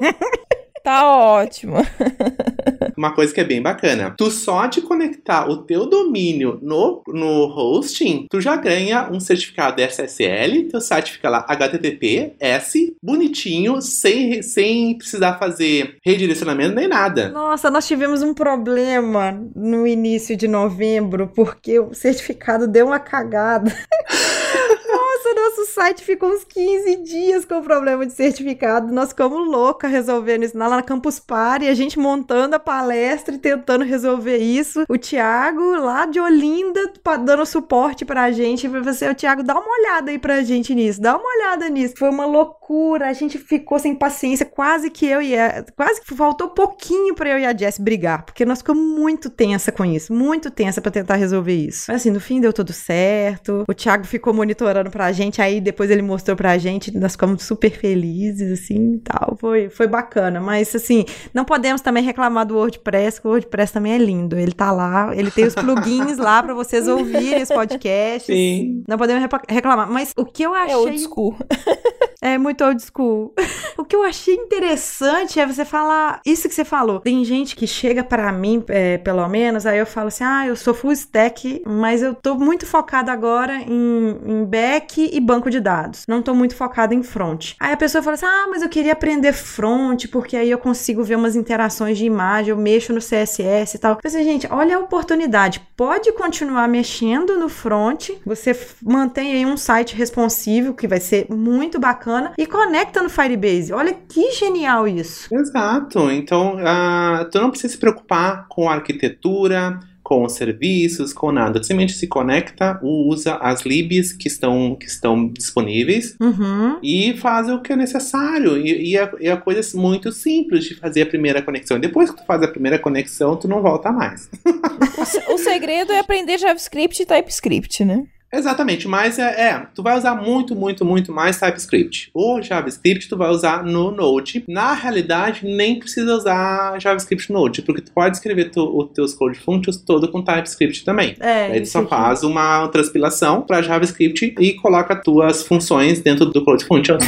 [LAUGHS] Tá ótimo. [LAUGHS] Uma coisa que é bem bacana. Tu só de conectar o teu domínio no, no hosting, tu já ganha um certificado SSL, teu site fica lá HTTPS, bonitinho, sem, sem precisar fazer redirecionamento nem nada. Nossa, nós tivemos um problema no início de novembro, porque o certificado deu uma cagada. [LAUGHS] Nossa, nosso site ficou uns 15 dias com problema de certificado. Nós ficamos louca resolvendo isso lá na Campus Party, a gente montando a palestra e tentando resolver isso. O Thiago, lá de Olinda, dando suporte pra gente. Pra você, o Thiago, dá uma olhada aí pra gente nisso, dá uma olhada nisso. Foi uma loucura a gente ficou sem paciência, quase que eu e a, quase que faltou pouquinho para eu e a Jess brigar, porque nós ficamos muito tensa com isso, muito tensa para tentar resolver isso. Mas assim, no fim deu tudo certo. O Thiago ficou monitorando pra gente, aí depois ele mostrou pra gente, nós ficamos super felizes assim, tal. Foi foi bacana, mas assim, não podemos também reclamar do WordPress, que o WordPress também é lindo. Ele tá lá, ele tem os plugins lá para vocês ouvirem os podcasts. Sim. Não podemos reclamar, mas o que eu achei É old school. É muito old school. [LAUGHS] o que eu achei interessante é você falar isso que você falou. Tem gente que chega para mim, é, pelo menos, aí eu falo assim: ah, eu sou full stack, mas eu tô muito focada agora em, em back e banco de dados. Não tô muito focada em front. Aí a pessoa fala assim: ah, mas eu queria aprender front, porque aí eu consigo ver umas interações de imagem, eu mexo no CSS e tal. Eu pensei, gente, olha a oportunidade. Pode continuar mexendo no front, você mantém aí um site responsivo que vai ser muito bacana e conecta no Firebase. Olha que genial isso. Exato. Então, uh, tu não precisa se preocupar com a arquitetura, com os serviços, com nada. Simplesmente se conecta, usa as libs que estão, que estão disponíveis Uhum. e faz o que é necessário. E, e é, é coisa muito simples de fazer a primeira conexão. Depois que tu faz a primeira conexão, tu não volta mais. [LAUGHS] O segredo é aprender JavaScript e TypeScript, né? Exatamente, mas é, é, tu vai usar muito, muito, muito mais TypeScript. O JavaScript tu vai usar no Node. Na realidade, nem precisa usar JavaScript no Node, porque tu pode escrever tu, os teus code functions todo com TypeScript também. É, Daí tu só aqui. faz uma transpilação para JavaScript e coloca tuas funções dentro do Code Functions.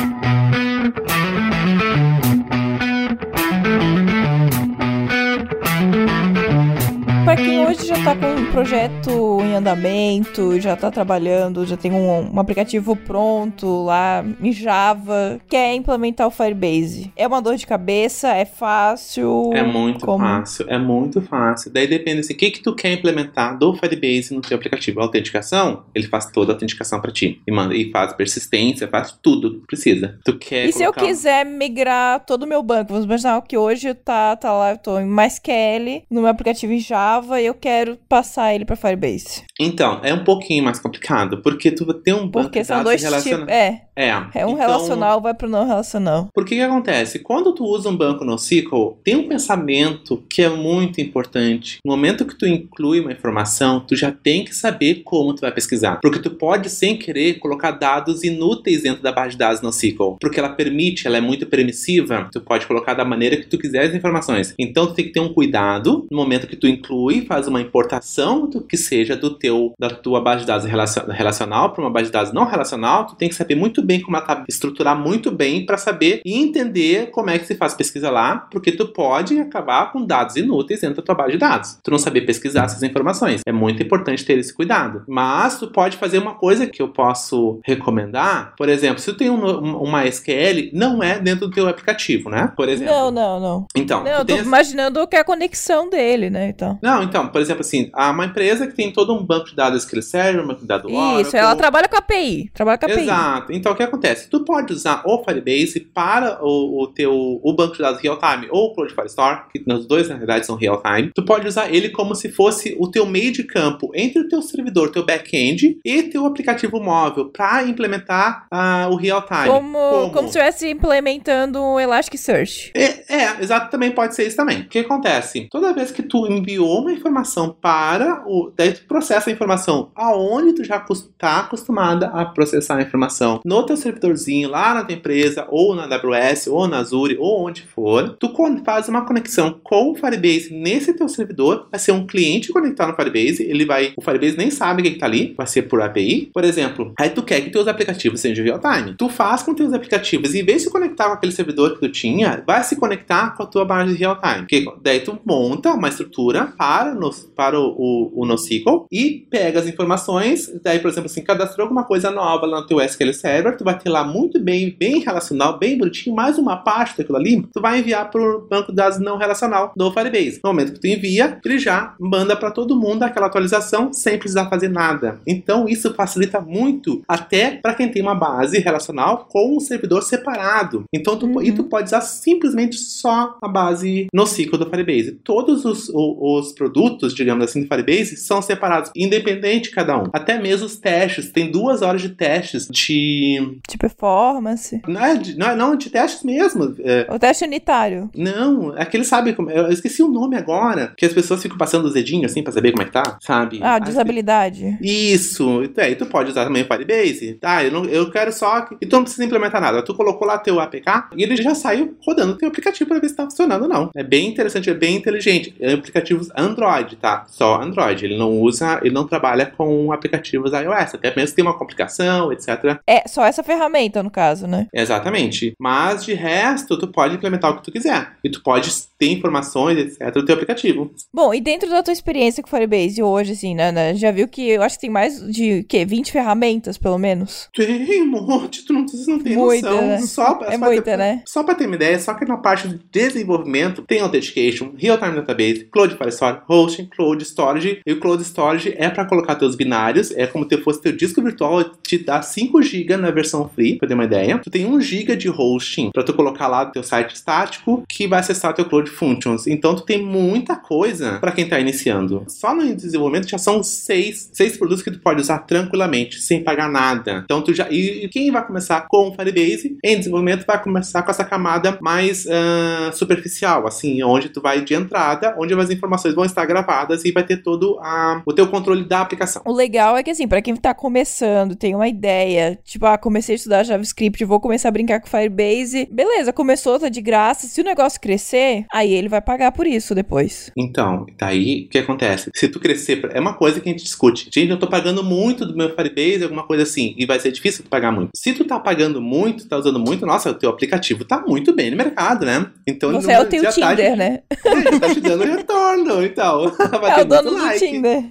Hoje já tá com um projeto em andamento, já tá trabalhando, já tem um, um aplicativo pronto lá em Java, quer implementar o Firebase. É uma dor de cabeça? É fácil? É muito Como? fácil, é muito fácil. Daí depende assim, o que que tu quer implementar do Firebase no teu aplicativo. A autenticação, ele faz toda a autenticação para ti. E, manda, e faz persistência, faz tudo que precisa. Tu quer E se eu quiser migrar todo o meu banco? Vamos imaginar que hoje tá, tá lá, eu tô em MySQL, no meu aplicativo em Java, e eu quero passar ele pra Firebase. Então, é um pouquinho mais complicado, porque tu ter um banco Porque de são dados dois tipos. É, É, é um então, relacional, vai pro não relacional. Por que que acontece? Quando tu usa um banco NoSQL, tem um pensamento que é muito importante. No momento que tu inclui uma informação, tu já tem que saber como tu vai pesquisar. Porque tu pode, sem querer, colocar dados inúteis dentro da base de dados NoSQL. Porque ela permite, ela é muito permissiva, tu pode colocar da maneira que tu quiser as informações. Então tu tem que ter um cuidado no momento que tu inclui, faz uma importação do que seja do teu, da tua base de dados relacion- relacional para uma base de dados não relacional, tu tem que saber muito bem como ela tá, estruturar muito bem para saber e entender como é que se faz pesquisa lá, porque tu pode acabar com dados inúteis dentro da tua base de dados. Tu não saber pesquisar essas informações. É muito importante ter esse cuidado. Mas tu pode fazer uma coisa que eu posso recomendar, por exemplo, se tu tem um, um, uma SQL, não é dentro do teu aplicativo, né? Por exemplo. Não, não, não. Então, Não, eu tô esse- imaginando que é a conexão dele, né? Então. não, então, por exemplo, assim, há uma empresa que tem todo um banco de dados SQL Server, um banco de dados Oracle. Isso, ela trabalha com a API. Trabalha com a API. Exato. Então, o que acontece? Tu pode usar o Firebase para o, o teu o banco de dados real-time ou o Cloud Firestore, que nos dois, na verdade, são real-time. Tu pode usar ele como se fosse o teu meio de campo entre o teu servidor, teu back-end e teu aplicativo móvel para implementar ah, o real-time. Como, Como? como se estivesse implementando o Elasticsearch. É, é, exato, também pode ser isso também. O que acontece? Toda vez que tu enviou uma informação para o. Daí tu processa a informação aonde tu já está acostumada a processar a informação. No teu servidorzinho, lá na tua empresa, ou na AWS, ou na Azure, ou onde for, tu faz uma conexão com o Firebase nesse teu servidor. Vai ser um cliente conectado no Firebase. Ele vai. O Firebase nem sabe quem que tá ali. Vai ser por API. Por exemplo, aí tu quer que teus aplicativos sejam real-time. Tu faz com teus aplicativos, em vez de se conectar com aquele servidor que tu tinha, vai se conectar com a tua base de real-time. Daí tu monta uma estrutura para, no, para o, o, o NoSQL e pega as informações. Daí, por exemplo, assim, cadastrou alguma coisa nova lá no teu SQL Server, tu vai ter lá muito bem, bem relacional, bem bonitinho, mais uma parte daquilo ali, tu vai enviar para o banco de dados não relacional do Firebase. No momento que tu envia, ele já manda para todo mundo aquela atualização sem precisar fazer nada. Então, isso facilita muito até para quem tem uma base relacional com um servidor separado. Então, tu, Uhum. e tu pode usar simplesmente só a base no ciclo do Firebase. Todos os, o- os produtos, digamos trabalhando assim no Firebase são separados, independente cada um. Até mesmo os testes, tem duas horas de testes de. De performance. Não, é de, não, é- não, de testes mesmo. É, O teste unitário. não, aquele sabe como. Eu esqueci o nome agora, que as pessoas ficam passando os dedinhos assim pra saber como é que tá, sabe? Ah, desabilidade. Isso, e tu, é, e tu pode usar também o Firebase. Tá, eu, não, eu quero só. que- E tu não precisa implementar nada. Tu colocou lá teu APK e ele já saiu rodando teu aplicativo pra ver se tá funcionando ou não. É bem interessante, é bem inteligente. É aplicativos Android, tá? Só Android. Ele não usa, ele não trabalha com aplicativos iOS. Até mesmo que tem uma complicação, etc. É, só essa ferramenta, no caso, né? Exatamente. Mas de resto, tu pode implementar o que tu quiser. E tu pode ter informações, etc. do teu aplicativo. Bom, e dentro da tua experiência com Firebase hoje, assim, né, né, Já viu que eu acho que tem mais de, quê? 20 ferramentas, pelo menos? Tem um monte, tu não, tu não tem Muita, noção. né? Só, É só muita, pra- né? Só pra ter uma ideia, só que na parte de desenvolvimento tem Authentication, Real-Time Database, Cloud Firestore, Hosting, Cloud Storage. E o Cloud Storage é pra colocar teus binários, é como se fosse teu disco virtual, te dá 5 GB na versão free, pra ter uma ideia. Tu tem 1 GB de hosting pra tu colocar lá teu site estático, que vai acessar teu Cloud Functions. Então tu tem muita coisa pra quem tá iniciando. Só no desenvolvimento já são seis, seis produtos que tu pode usar tranquilamente, sem pagar nada. Então tu já. E, quem vai começar com Firebase em desenvolvimento vai começar com essa camada mais ah, superficial, assim, onde tu vai de entrada, onde as informações vão estar gravadas e vai ter todo a, o teu controle da aplicação. O legal é que, assim, pra quem tá começando, tem uma ideia, tipo, ah, comecei a estudar JavaScript, vou começar a brincar com Firebase. Beleza, começou, tá de graça. Se o negócio crescer, aí ele vai pagar por isso depois. Então, daí o que acontece? Se tu crescer, é uma coisa que a gente discute. Gente, eu tô pagando muito do meu Firebase, alguma coisa assim, e vai ser difícil tu pagar muito. Se tu tá pagando muito, tá usando muito, nossa, o teu aplicativo tá muito bem no mercado, né? Então ele Você não- é o teu tá Tinder, de- né? [LAUGHS] É, já tá te dando retorno, então. [LAUGHS] Vai É ter o dono do like. Tinder.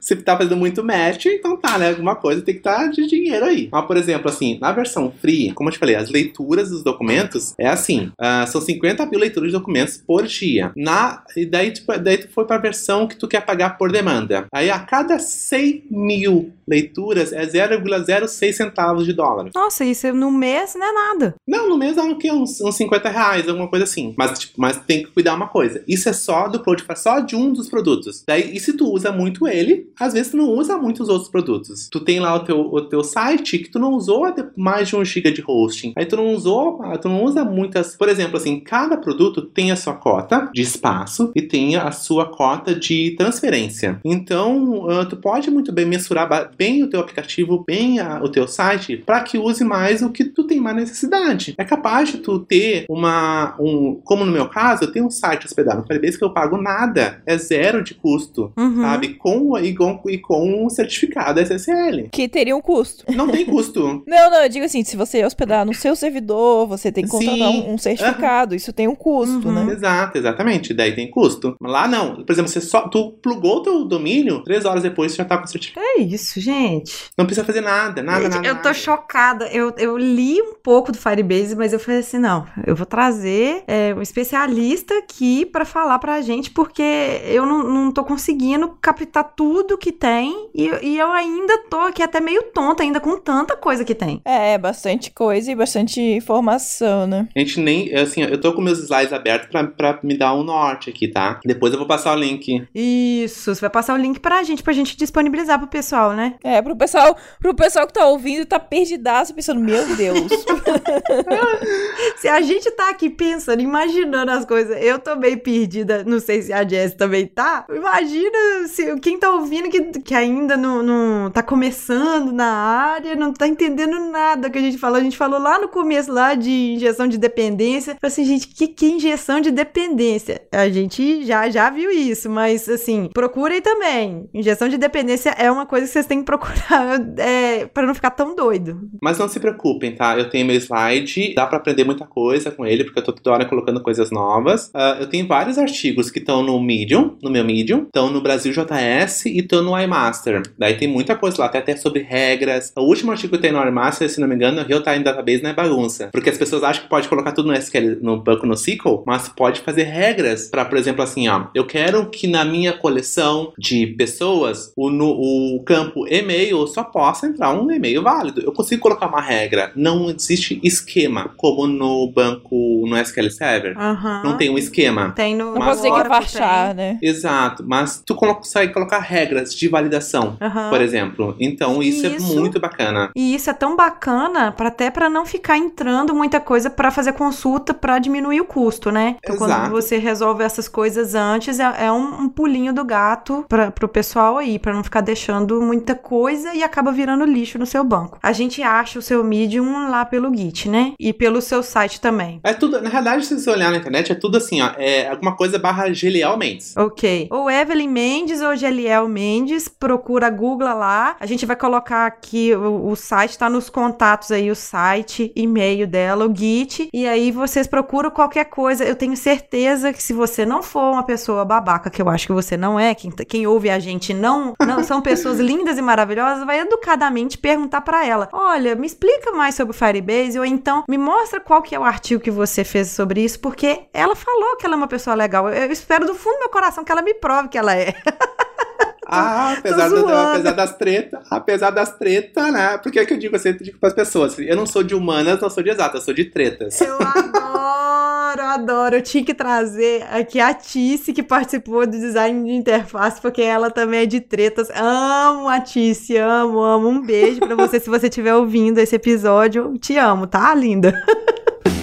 Se tá fazendo muito match, então tá, né? Alguma coisa tem que estar de dinheiro aí. Mas, por exemplo, assim, na versão free, como eu te falei, as leituras dos documentos é assim: ah, são 50 mil leituras de documentos por dia. Na, e daí, tipo, daí tu foi pra versão que tu quer pagar por demanda. Aí a cada 100 mil leituras é 0,06 centavos de dólar. Nossa, isso no mês não é nada. Não, no mês o quê? Uns, uns 50 reais, alguma coisa assim. Mas, tipo, mas tem que cuidar uma coisa. Isso é só do Cloudify, só de um dos produtos. Daí, e se tu usa muito ele, às vezes tu não usa muitos outros produtos. Tu tem lá o teu, o teu site que tu não usou mais de um giga de hosting. Aí tu não usou, ah, tu não usa muitas. Por exemplo, assim, cada produto tem a sua cota de espaço e tem a sua cota de transferência. Então, ah, tu pode muito bem mensurar bem o teu aplicativo, bem a- o teu site, para que use mais o que tu tem mais necessidade. É capaz de tu ter uma, um, como no meu caso, eu tenho um site hospedado no Firebase que eu pago nada, é zero de custo, Uhum. sabe? Com, e, com, e com um certificado SSL. Que teria um custo. Não tem custo. [LAUGHS] Não, não, eu digo assim, se você hospedar no seu servidor, você tem que contratar um, um certificado. Isso tem um custo, Uhum. né? Exato, exatamente. Daí tem custo. Lá não. Por exemplo, você só tu plugou o teu domínio, três horas depois você já tá com o certificado. É isso, gente. Não precisa fazer nada, nada, Gente, nada. eu tô nada. chocada. Eu, eu li um pouco do Firebase, mas eu falei assim: não, eu vou trazer é, um especialista aqui pra falar pra gente, porque eu não, não tô conseguindo captar tudo que tem e, e eu ainda tô aqui até meio tonta, ainda com tanta coisa que tem. É, bastante coisa e bastante informação, né? A gente nem. Assim, eu tô com meus slides abertos pra, pra me dar um norte aqui, tá? Depois eu vou passar o link. Isso, você vai passar o link pra gente, pra gente disponibilizar pro pessoal, né? É, pro pessoal, pro pessoal que tá ouvindo, tá perdidaço, pensando, meu Deus. [LAUGHS] Se a gente tá aqui pensando, imaginando as coisas, eu tô meio perdida, não sei se a Jess também tá. Imagina se quem tá ouvindo que, que ainda não, não tá começando na área, não tá entendendo nada que a gente falou. A gente falou lá no começo lá de injeção de dependência. Falei assim, gente, que, que é injeção de dependência? A gente já, já viu isso, mas assim, procurem também. Injeção de dependência é uma coisa que vocês têm que procurar [LAUGHS] é, para não ficar tão doido. Mas não se preocupem, tá? Eu tenho meu slide, dá pra aprender muita coisa com ele, porque eu tô toda hora colocando coisas novas. Ah, eu tenho vários artigos que estão no Medium, no meu Medium, estão no Brasil JS e estão no iMaster. Daí tem muita coisa lá, até, até sobre regras. O último artigo que eu tenho no iMaster, se não me engano, é Real Time Database não é bagunça. Porque as pessoas acham que pode colocar tudo no SQL, no banco no SQL, mas pode fazer regras para, por exemplo, assim, ó, eu quero que na minha coleção de pessoas o, no, o campo e-mail só possa entrar um e-mail válido. Eu consigo colocar uma regra. Não existe esquema como no banco no SQL Server. Aham. Não tem um esquema. Tem no. Não Oracle, fachar, né? Exato, mas tu consegue colocar regras de validação, Aham. por exemplo. Então isso, Isso. é muito bacana. E isso é tão bacana para até para não ficar entrando muita coisa para fazer consulta para diminuir o custo, né? Então, quando Exato. você resolve essas coisas antes, é, é um, um pulinho do gato para pro pessoal aí, para não ficar deixando muita coisa e acaba virando lixo no seu banco. A gente acha o seu Medium lá pelo Git, né? E pelo seu site também. É tudo, na realidade, se você olhar na internet, é tudo assim, ó. É alguma coisa barra Geliel Mendes. Ok. Ou Evelyn Mendes ou Geliel Mendes, procura Google lá. A gente vai colocar aqui o, o site, tá nos contatos aí o site, e-mail dela, o Git. E aí vocês procuram qualquer coisa. Eu tenho certeza que se você não for uma pessoa babaca, que eu acho que você não é, quem, quem ouve a gente não, não são [LAUGHS] pessoas lindas e maravilhosas, vai educadamente perguntar pra ela: olha, me explica mais sobre o Firebase, ou então me mostra qual que é o artigo que você fez sobre isso, porque ela falou que ela é uma pessoa legal. Eu, eu espero do fundo do meu coração que ela me prove que ela é. Ah, [LAUGHS] apesar, apesar das tretas, apesar das tretas, né? Porque é que eu digo, eu sempre digo pras pessoas, eu não sou de humanas, não sou de exatas, eu sou de tretas. Eu adoro, adoro. Eu tinha que trazer aqui a Tice, que participou do design de interface, porque ela também é de tretas. Amo a Tice, amo, amo. Um beijo pra você se você estiver ouvindo esse episódio. Te amo, tá, linda? [LAUGHS]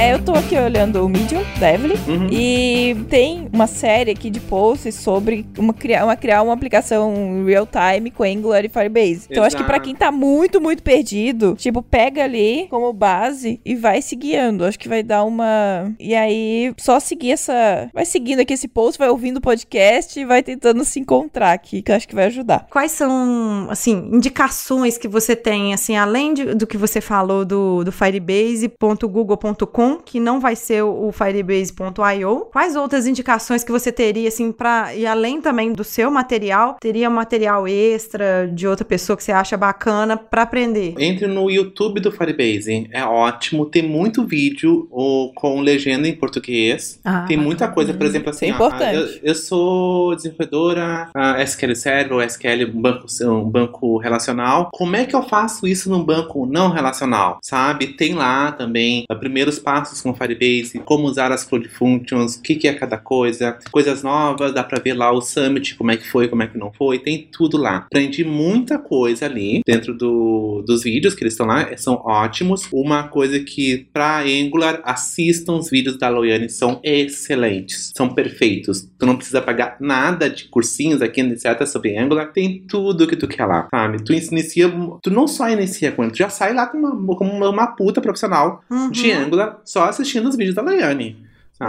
é, eu tô aqui olhando o Medium da Evelyn. Uhum. E tem uma série aqui de posts sobre uma, criar, uma, criar uma aplicação real time com Angular e Firebase. Então acho que pra Exato. quem tá muito, muito perdido, tipo, pega ali como base e vai se guiando. Acho que vai dar uma. E aí, só seguir essa. Vai seguindo aqui esse post, vai ouvindo o podcast e vai tentando se encontrar aqui, que eu acho que vai ajudar. Quais são, assim, indicações que você tem, assim, além de- do que você falou do, do firebase.google.com, que não vai ser o, firebase.io? Quais outras indicações que você teria, assim, pra... E além também do seu material, teria material extra de outra pessoa que você acha bacana pra aprender? Entre no YouTube do Firebase, é ótimo, tem muito vídeo ou, com legenda em português. Ah, Tem muita coisa, por exemplo, assim, é importante. eu, eu sou desenvolvedora ah, SQL Server ou SQL um banco, um banco relacional. Como é que eu faço isso num banco não relacional? Sabe? Tem lá também ah, primeiros passos com o Firebase, como usar as Cloud Functions, o que, que é cada coisa, coisas novas, dá pra ver lá o Summit, como é que foi, como é que não foi, tem tudo lá. Aprendi muita coisa ali dentro do, dos vídeos que eles estão lá, são ótimos. Uma coisa que pra Angular, assistam os vídeos da Loiane, são excelentes, são perfeitos. Tu não precisa pagar nada de cursinhos aqui, etc, sobre Angular, tem tudo que tu quer lá, sabe? Tu inicia, tu não só inicia com ele, tu já sai lá com uma, como uma, uma puta profissional Uhum. de Angular só assistindo os vídeos da Loiane.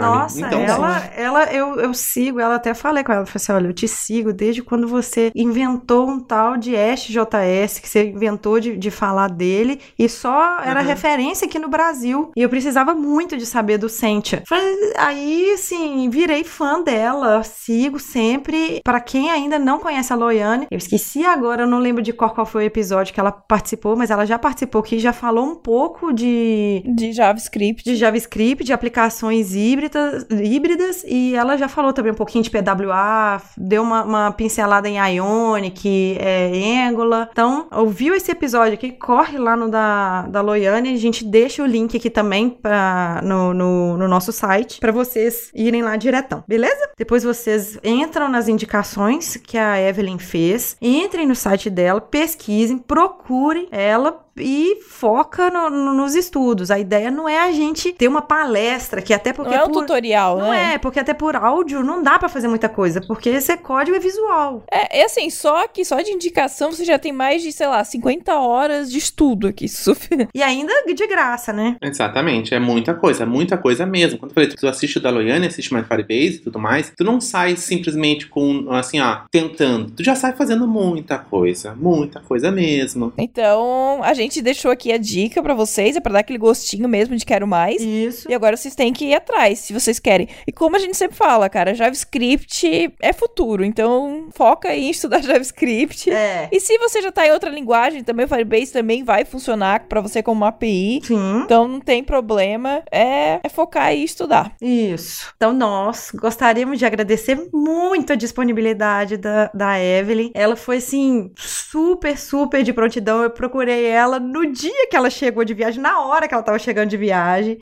Sabe? Nossa, Então, ela, ela eu, eu sigo, ela até falei com ela, falei assim, olha, eu te sigo desde quando você inventou um tal de SJS, que você inventou de, de falar dele, e só era Uhum. referência aqui no Brasil, e eu precisava muito de saber do Sentia. Falei, Aí, assim, virei fã dela, sigo sempre. Pra quem ainda não conhece a Loiane, eu esqueci agora, eu não lembro de qual, qual foi o episódio que ela participou, mas ela já participou aqui, já falou um pouco de De JavaScript. de JavaScript, de aplicações híbridas, híbridas, e ela já falou também um pouquinho de PWA, deu uma, uma pincelada em Ionic, é, Angular. Então, ouviu esse episódio aqui, corre lá no da, da Loiane, a gente deixa o link aqui também pra, no, no, no nosso site, para vocês irem lá diretão, beleza? Depois vocês entram nas indicações que a Evelyn fez, entrem no site dela, pesquisem, procurem ela e foca no- no- nos estudos. A ideia não é a gente ter uma palestra, que até porque Não é um por... tutorial, Não né? é, porque até por áudio não dá pra fazer muita coisa, porque esse código é visual. É, é assim, só que só de indicação você já tem mais de, sei lá, 50 horas de estudo aqui. [LAUGHS] E ainda de graça, né? Exatamente, é muita coisa, muita coisa mesmo. Quando eu falei, tu assiste o da Loiane, assiste mais Firebase e tudo mais, tu não sai simplesmente com, assim, ó, tentando. Tu já sai fazendo muita coisa, muita coisa mesmo. Então, a gente deixou aqui a dica pra vocês, é pra dar aquele gostinho mesmo de quero mais. Isso. E agora vocês têm que ir atrás, se vocês querem. E como a gente sempre fala, cara, JavaScript é futuro. Então, foca aí em estudar [LAUGHS] JavaScript. É. E se você já tá em outra linguagem, também o Firebase também vai funcionar pra você como uma API. Sim. Então não tem problema. É, é focar e estudar. Isso. Então, nós gostaríamos de agradecer muito a disponibilidade da, da Evelyn. Ela foi, assim, super, super de prontidão. Eu procurei ela no dia que ela chegou de viagem, na hora que ela tava chegando de viagem.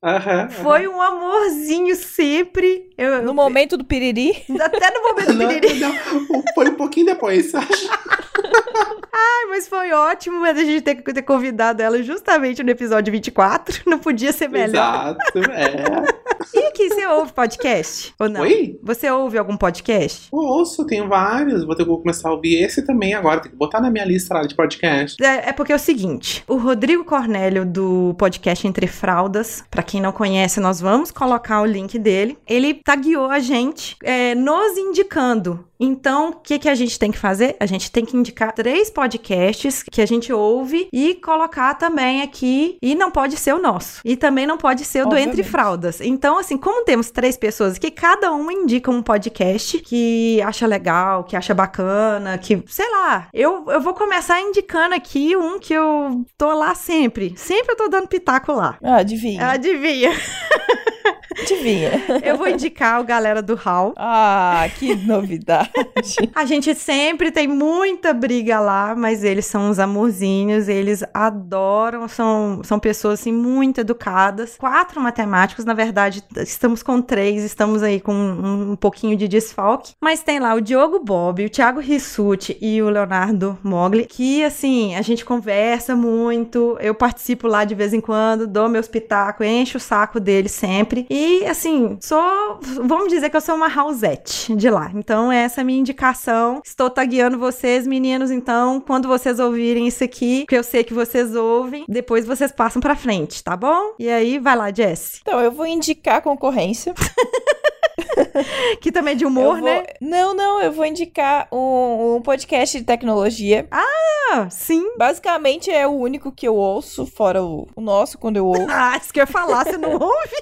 Foi um amorzinho sempre. Eu, No momento do piriri. Até no momento do Não, piriri. não, foi um pouquinho depois, acho. [LAUGHS] Ai, mas foi ótimo a gente ter, ter convidado ela justamente no episódio 24. [LAUGHS] Não podia ser melhor. Exato, é. [LAUGHS] E aqui, você ouve podcast? Ou não? Oi? Você ouve algum podcast? Eu ouço, tenho vários. Vou ter que começar a ouvir esse também agora. Tem que botar na minha lista lá de podcast. É, é porque é o seguinte, o Rodrigo Cornélio do podcast Entre Fraldas, pra quem não conhece, nós vamos colocar o link dele. Ele tagueou a gente, é, nos indicando. Então, o que, que a gente tem que fazer? A gente tem que indicar três podcasts que a gente ouve e colocar também aqui. E não pode ser o nosso. E também não pode ser o do Entre Obviamente. Fraldas. Então, assim, como temos três pessoas aqui, cada um indica um podcast que acha legal, que acha bacana, que, sei lá, eu, eu vou começar indicando aqui um que eu tô lá sempre. Sempre eu tô dando pitaco lá. Ah, adivinha. Adivinha? [LAUGHS] Adivinha. Eu vou indicar o galera do Hall. Ah, que novidade. [LAUGHS] A gente sempre tem muita briga lá, mas eles são uns amorzinhos, eles adoram, são, são pessoas assim muito educadas. Quatro matemáticos, na verdade, estamos com três, estamos aí com um, um pouquinho de desfalque. Mas tem lá o Diogo Bob, o Thiago Rissuti e o Leonardo Mogli, que assim, a gente conversa muito, eu participo lá de vez em quando, dou meus pitacos, encho o saco deles sempre. E assim, sou, vamos dizer que eu sou uma Rausette de lá. Então, essa é a minha indicação. Estou tagueando vocês, meninos. Então, quando vocês ouvirem isso aqui, que eu sei que vocês ouvem, depois vocês passam pra frente, tá bom? E aí, vai lá, Jess. Então, eu vou indicar a concorrência. [LAUGHS] [LAUGHS] Que também é de humor, vou- né? Não, não, eu vou indicar um, um podcast de tecnologia. Ah, sim. Basicamente é o único que eu ouço, fora o, o nosso, quando eu [LAUGHS] ouço. Ah, isso que eu ia falar, você não ouve?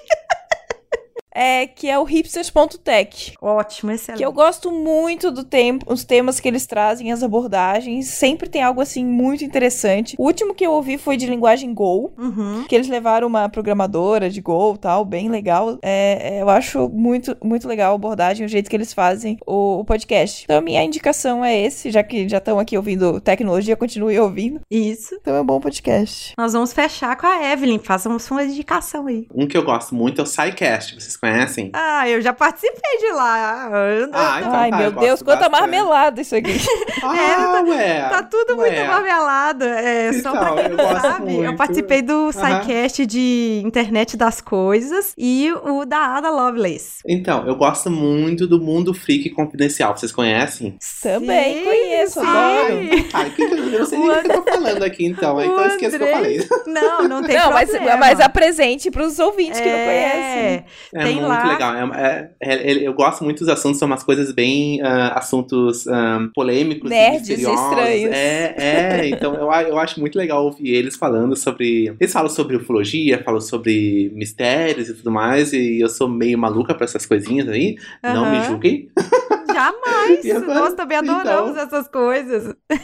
É que é o hipsters.tech. Ótimo, excelente. Que eu gosto muito do tempo, os temas que eles trazem, as abordagens. Sempre tem algo assim muito interessante. O último que eu ouvi foi de linguagem Go. Uhum. Que eles levaram uma programadora de Go e tal, bem legal. É, é, eu acho muito, muito legal a abordagem, o jeito que eles fazem o, o podcast. Então, a minha indicação é esse, já que já estão aqui ouvindo tecnologia, continue ouvindo. Isso. Então é um bom podcast. Nós vamos fechar com a Evelyn. Façamos uma indicação aí. Um que eu gosto muito é o SciCast. Vocês conhecem? Ah, eu já participei de lá. Ah, então Ai, tá, meu eu Deus, quanta marmelada isso aqui. [LAUGHS] Ah, ué. Tá tudo ué. muito marmelado. É, só Então, pra quem eu não sabe, eu muito. participei do Aham. SciCast de Internet das Coisas e o da Ada Lovelace. Então, eu gosto muito do Mundo Freak Confidencial. Vocês conhecem? Também Sim, conheço, sim. adoro. Ai, que, eu não sei nem O que eu tô falando aqui, então. Então O eu esqueço o que eu falei. Não, não tem Não, mas, problema. mas apresente pros ouvintes que não conhecem. É, É Tem muito lá- legal. É- é- é- eu gosto muito dos assuntos, são umas coisas bem ah, assuntos ah, polêmicos Nerds e estranhos. É, é. Então eu, eu acho muito legal ouvir eles falando sobre. Eles falam sobre ufologia, falam sobre mistérios e tudo mais. E eu sou meio maluca pra essas coisinhas aí. Não me julguem. [LAUGHS] Jamais. Nós também adoramos Então. essas coisas. [LAUGHS]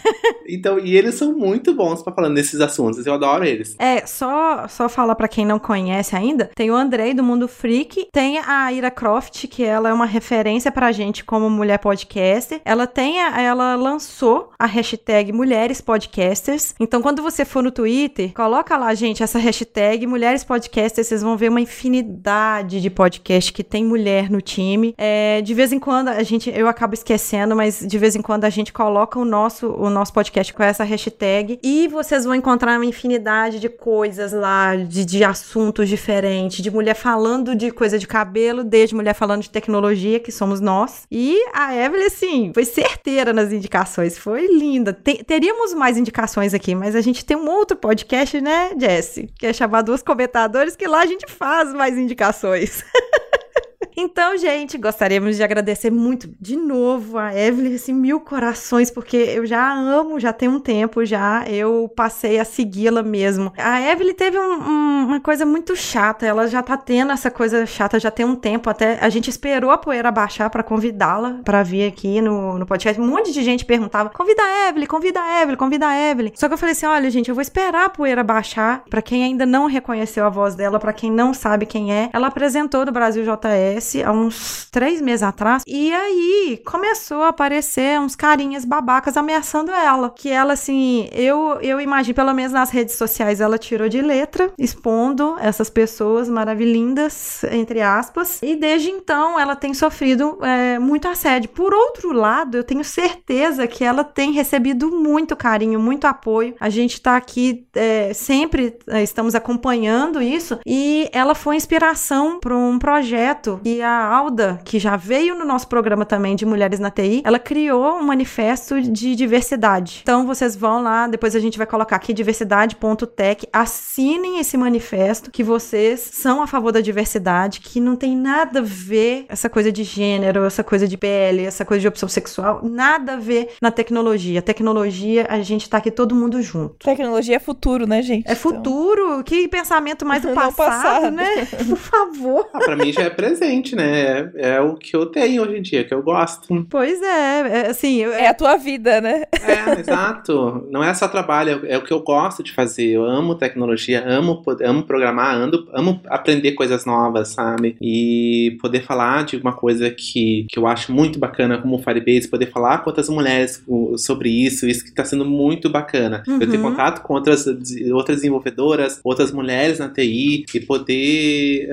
Então, e eles são muito bons pra falando desses assuntos. Eu adoro eles. É, só, só falar pra quem não conhece ainda, tem o Andrei do Mundo Freak, tem a Ira Croft, que ela é uma referência pra gente como mulher podcaster. Ela tem, a- ela lançou a hashtag Mulheres Podcasters. Então, quando você for no Twitter, coloca lá, gente, essa hashtag Mulheres Podcasters, vocês vão ver uma infinidade de podcast que tem mulher no time. É, de vez em quando a gente, eu acabo esquecendo, mas de vez em quando a gente coloca o nosso, o nosso podcast com essa hashtag e vocês vão encontrar uma infinidade de coisas lá, de, de assuntos diferentes, de mulher falando de coisa de cabelo, desde mulher falando de tecnologia, que somos nós. E a Evelyn, assim, foi certeira nas indicações, foi linda. Te- teríamos mais indicações aqui, mas a gente tem um outro podcast, né, Jesse? Que é chamado Os Comentadores, que lá a gente faz mais indicações. [LAUGHS] Então, gente, gostaríamos de agradecer muito de novo a Evelyn, assim, mil corações, porque eu já amo, já tem um tempo já, eu passei a segui-la mesmo. A Evelyn teve um- um- uma coisa muito chata, ela já tá tendo essa coisa chata já tem um tempo, até a gente esperou a poeira baixar pra convidá-la pra vir aqui no, no podcast. Um monte de gente perguntava: convida a Evelyn, convida a Evelyn, convida a Evelyn. Só que eu falei assim: olha, gente, eu vou esperar a poeira baixar. Pra quem ainda não reconheceu a voz dela, pra quem não sabe quem é, ela apresentou no Brasil JS. Há uns três meses atrás. E aí começou a aparecer uns carinhas babacas ameaçando ela. Que ela, assim, eu, eu imagino, pelo menos nas redes sociais, ela tirou de letra, expondo essas pessoas maravilhindas, entre aspas. E desde então ela tem sofrido é, muito assédio. Por outro lado, eu tenho certeza que ela tem recebido muito carinho, muito apoio. A gente tá aqui é, sempre, é, estamos acompanhando isso. E ela foi inspiração para um projeto e a Alda, que já veio no nosso programa também de Mulheres na TI, ela criou um manifesto de diversidade. Então vocês vão lá, depois a gente vai colocar aqui diversidade.tech, assinem esse manifesto que vocês são a favor da diversidade, que não tem nada a ver essa coisa de gênero, essa coisa de pele, essa coisa de opção sexual, nada a ver na tecnologia. Tecnologia, a gente tá aqui todo mundo junto. Tecnologia é futuro, né, gente? É futuro, que pensamento mais do [LAUGHS] passado, passado. né? [LAUGHS] Por favor. Ah, pra mim já é presente, né? É, é o que eu tenho hoje em dia, que eu gosto. Pois é, é, assim, eu- É a tua vida, né? É, exato. Não é só trabalho, é o que eu gosto de fazer. Eu amo tecnologia, amo, amo programar, ando, amo aprender coisas novas, sabe? E poder falar de uma coisa que, que eu acho muito bacana, como o Firebase, poder falar com outras mulheres sobre isso, isso que tá sendo muito bacana. Eu ter Uhum. contato com outras, outras desenvolvedoras, outras mulheres na TI, e poder,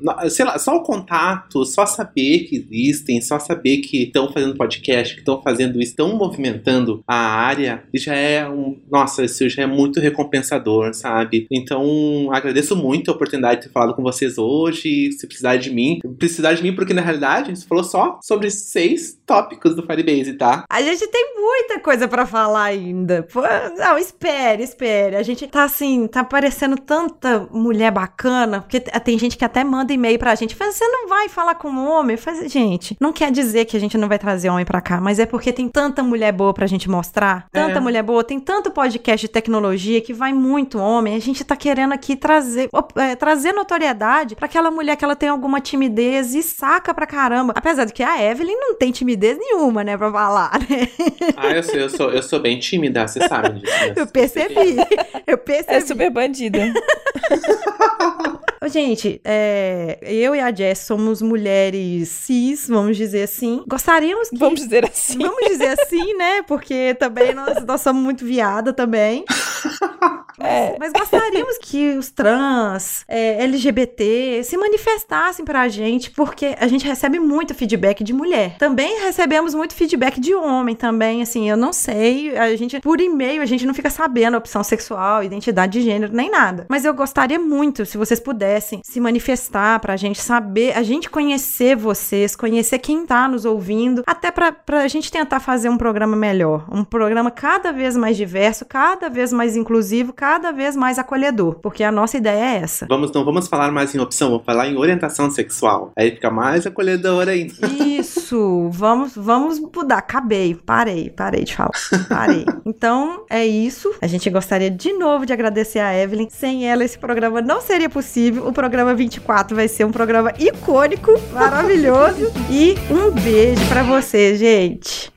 no- sei lá, só o contato, só saber que existem, só saber que estão fazendo podcast, que estão fazendo isso, estão movimentando a área, já é um. Nossa, isso já é muito recompensador, sabe? Então, agradeço muito a oportunidade de ter falado com vocês hoje. Se precisar de mim, precisar de mim, porque na realidade a gente falou só sobre seis tópicos do Firebase, tá? A gente tem muita coisa pra falar ainda. Pô, não, espere, espere. A gente tá assim, tá aparecendo tanta mulher bacana, porque tem gente que até manda e-mail pra gente. Você não vai falar com homem? Faz, gente, não quer dizer que a gente não vai trazer homem pra cá, mas é porque tem tanta mulher boa pra gente mostrar. Tanta É. mulher boa, tem tanto podcast de tecnologia que vai muito homem. A gente tá querendo aqui trazer, é, trazer notoriedade pra aquela mulher que ela tem alguma timidez e saca pra caramba. Apesar de que a Evelyn não tem timidez nenhuma, né, pra falar, né? Ah, eu sou, eu sou, eu sou bem tímida, vocês sabem disso. né? Eu percebi. Eu É percebi. super bandida. [LAUGHS] Gente, é, eu e a Jess somos mulheres cis, vamos dizer assim. Gostaríamos que. Vamos dizer assim. Vamos dizer assim, né? Porque também nós, nós somos muito viada também. [LAUGHS] É. Mas gostaríamos que os trans, é, LGBT, se manifestassem pra gente, porque a gente recebe muito feedback de mulher. Também recebemos muito feedback de homem também, assim, eu não sei, a gente, por e-mail, a gente não fica sabendo opção sexual, identidade de gênero, nem nada. Mas eu gostaria muito, se vocês pudessem se manifestar pra gente saber, a gente conhecer vocês, conhecer quem tá nos ouvindo, até pra, pra gente tentar fazer um programa melhor. Um programa cada vez mais diverso, cada vez mais inclusivo, cada vez mais acolhedor. Porque a nossa ideia é essa. Vamos, não vamos falar mais em opção, vamos falar em orientação sexual. Aí fica mais acolhedor ainda. Isso, vamos, vamos mudar. Acabei, parei, parei de falar. Parei. [LAUGHS] Então, é isso. A gente gostaria de novo de agradecer a Evelyn. Sem ela, esse programa não seria possível. O programa 24 vai ser um programa icônico, maravilhoso. E um beijo pra você, gente.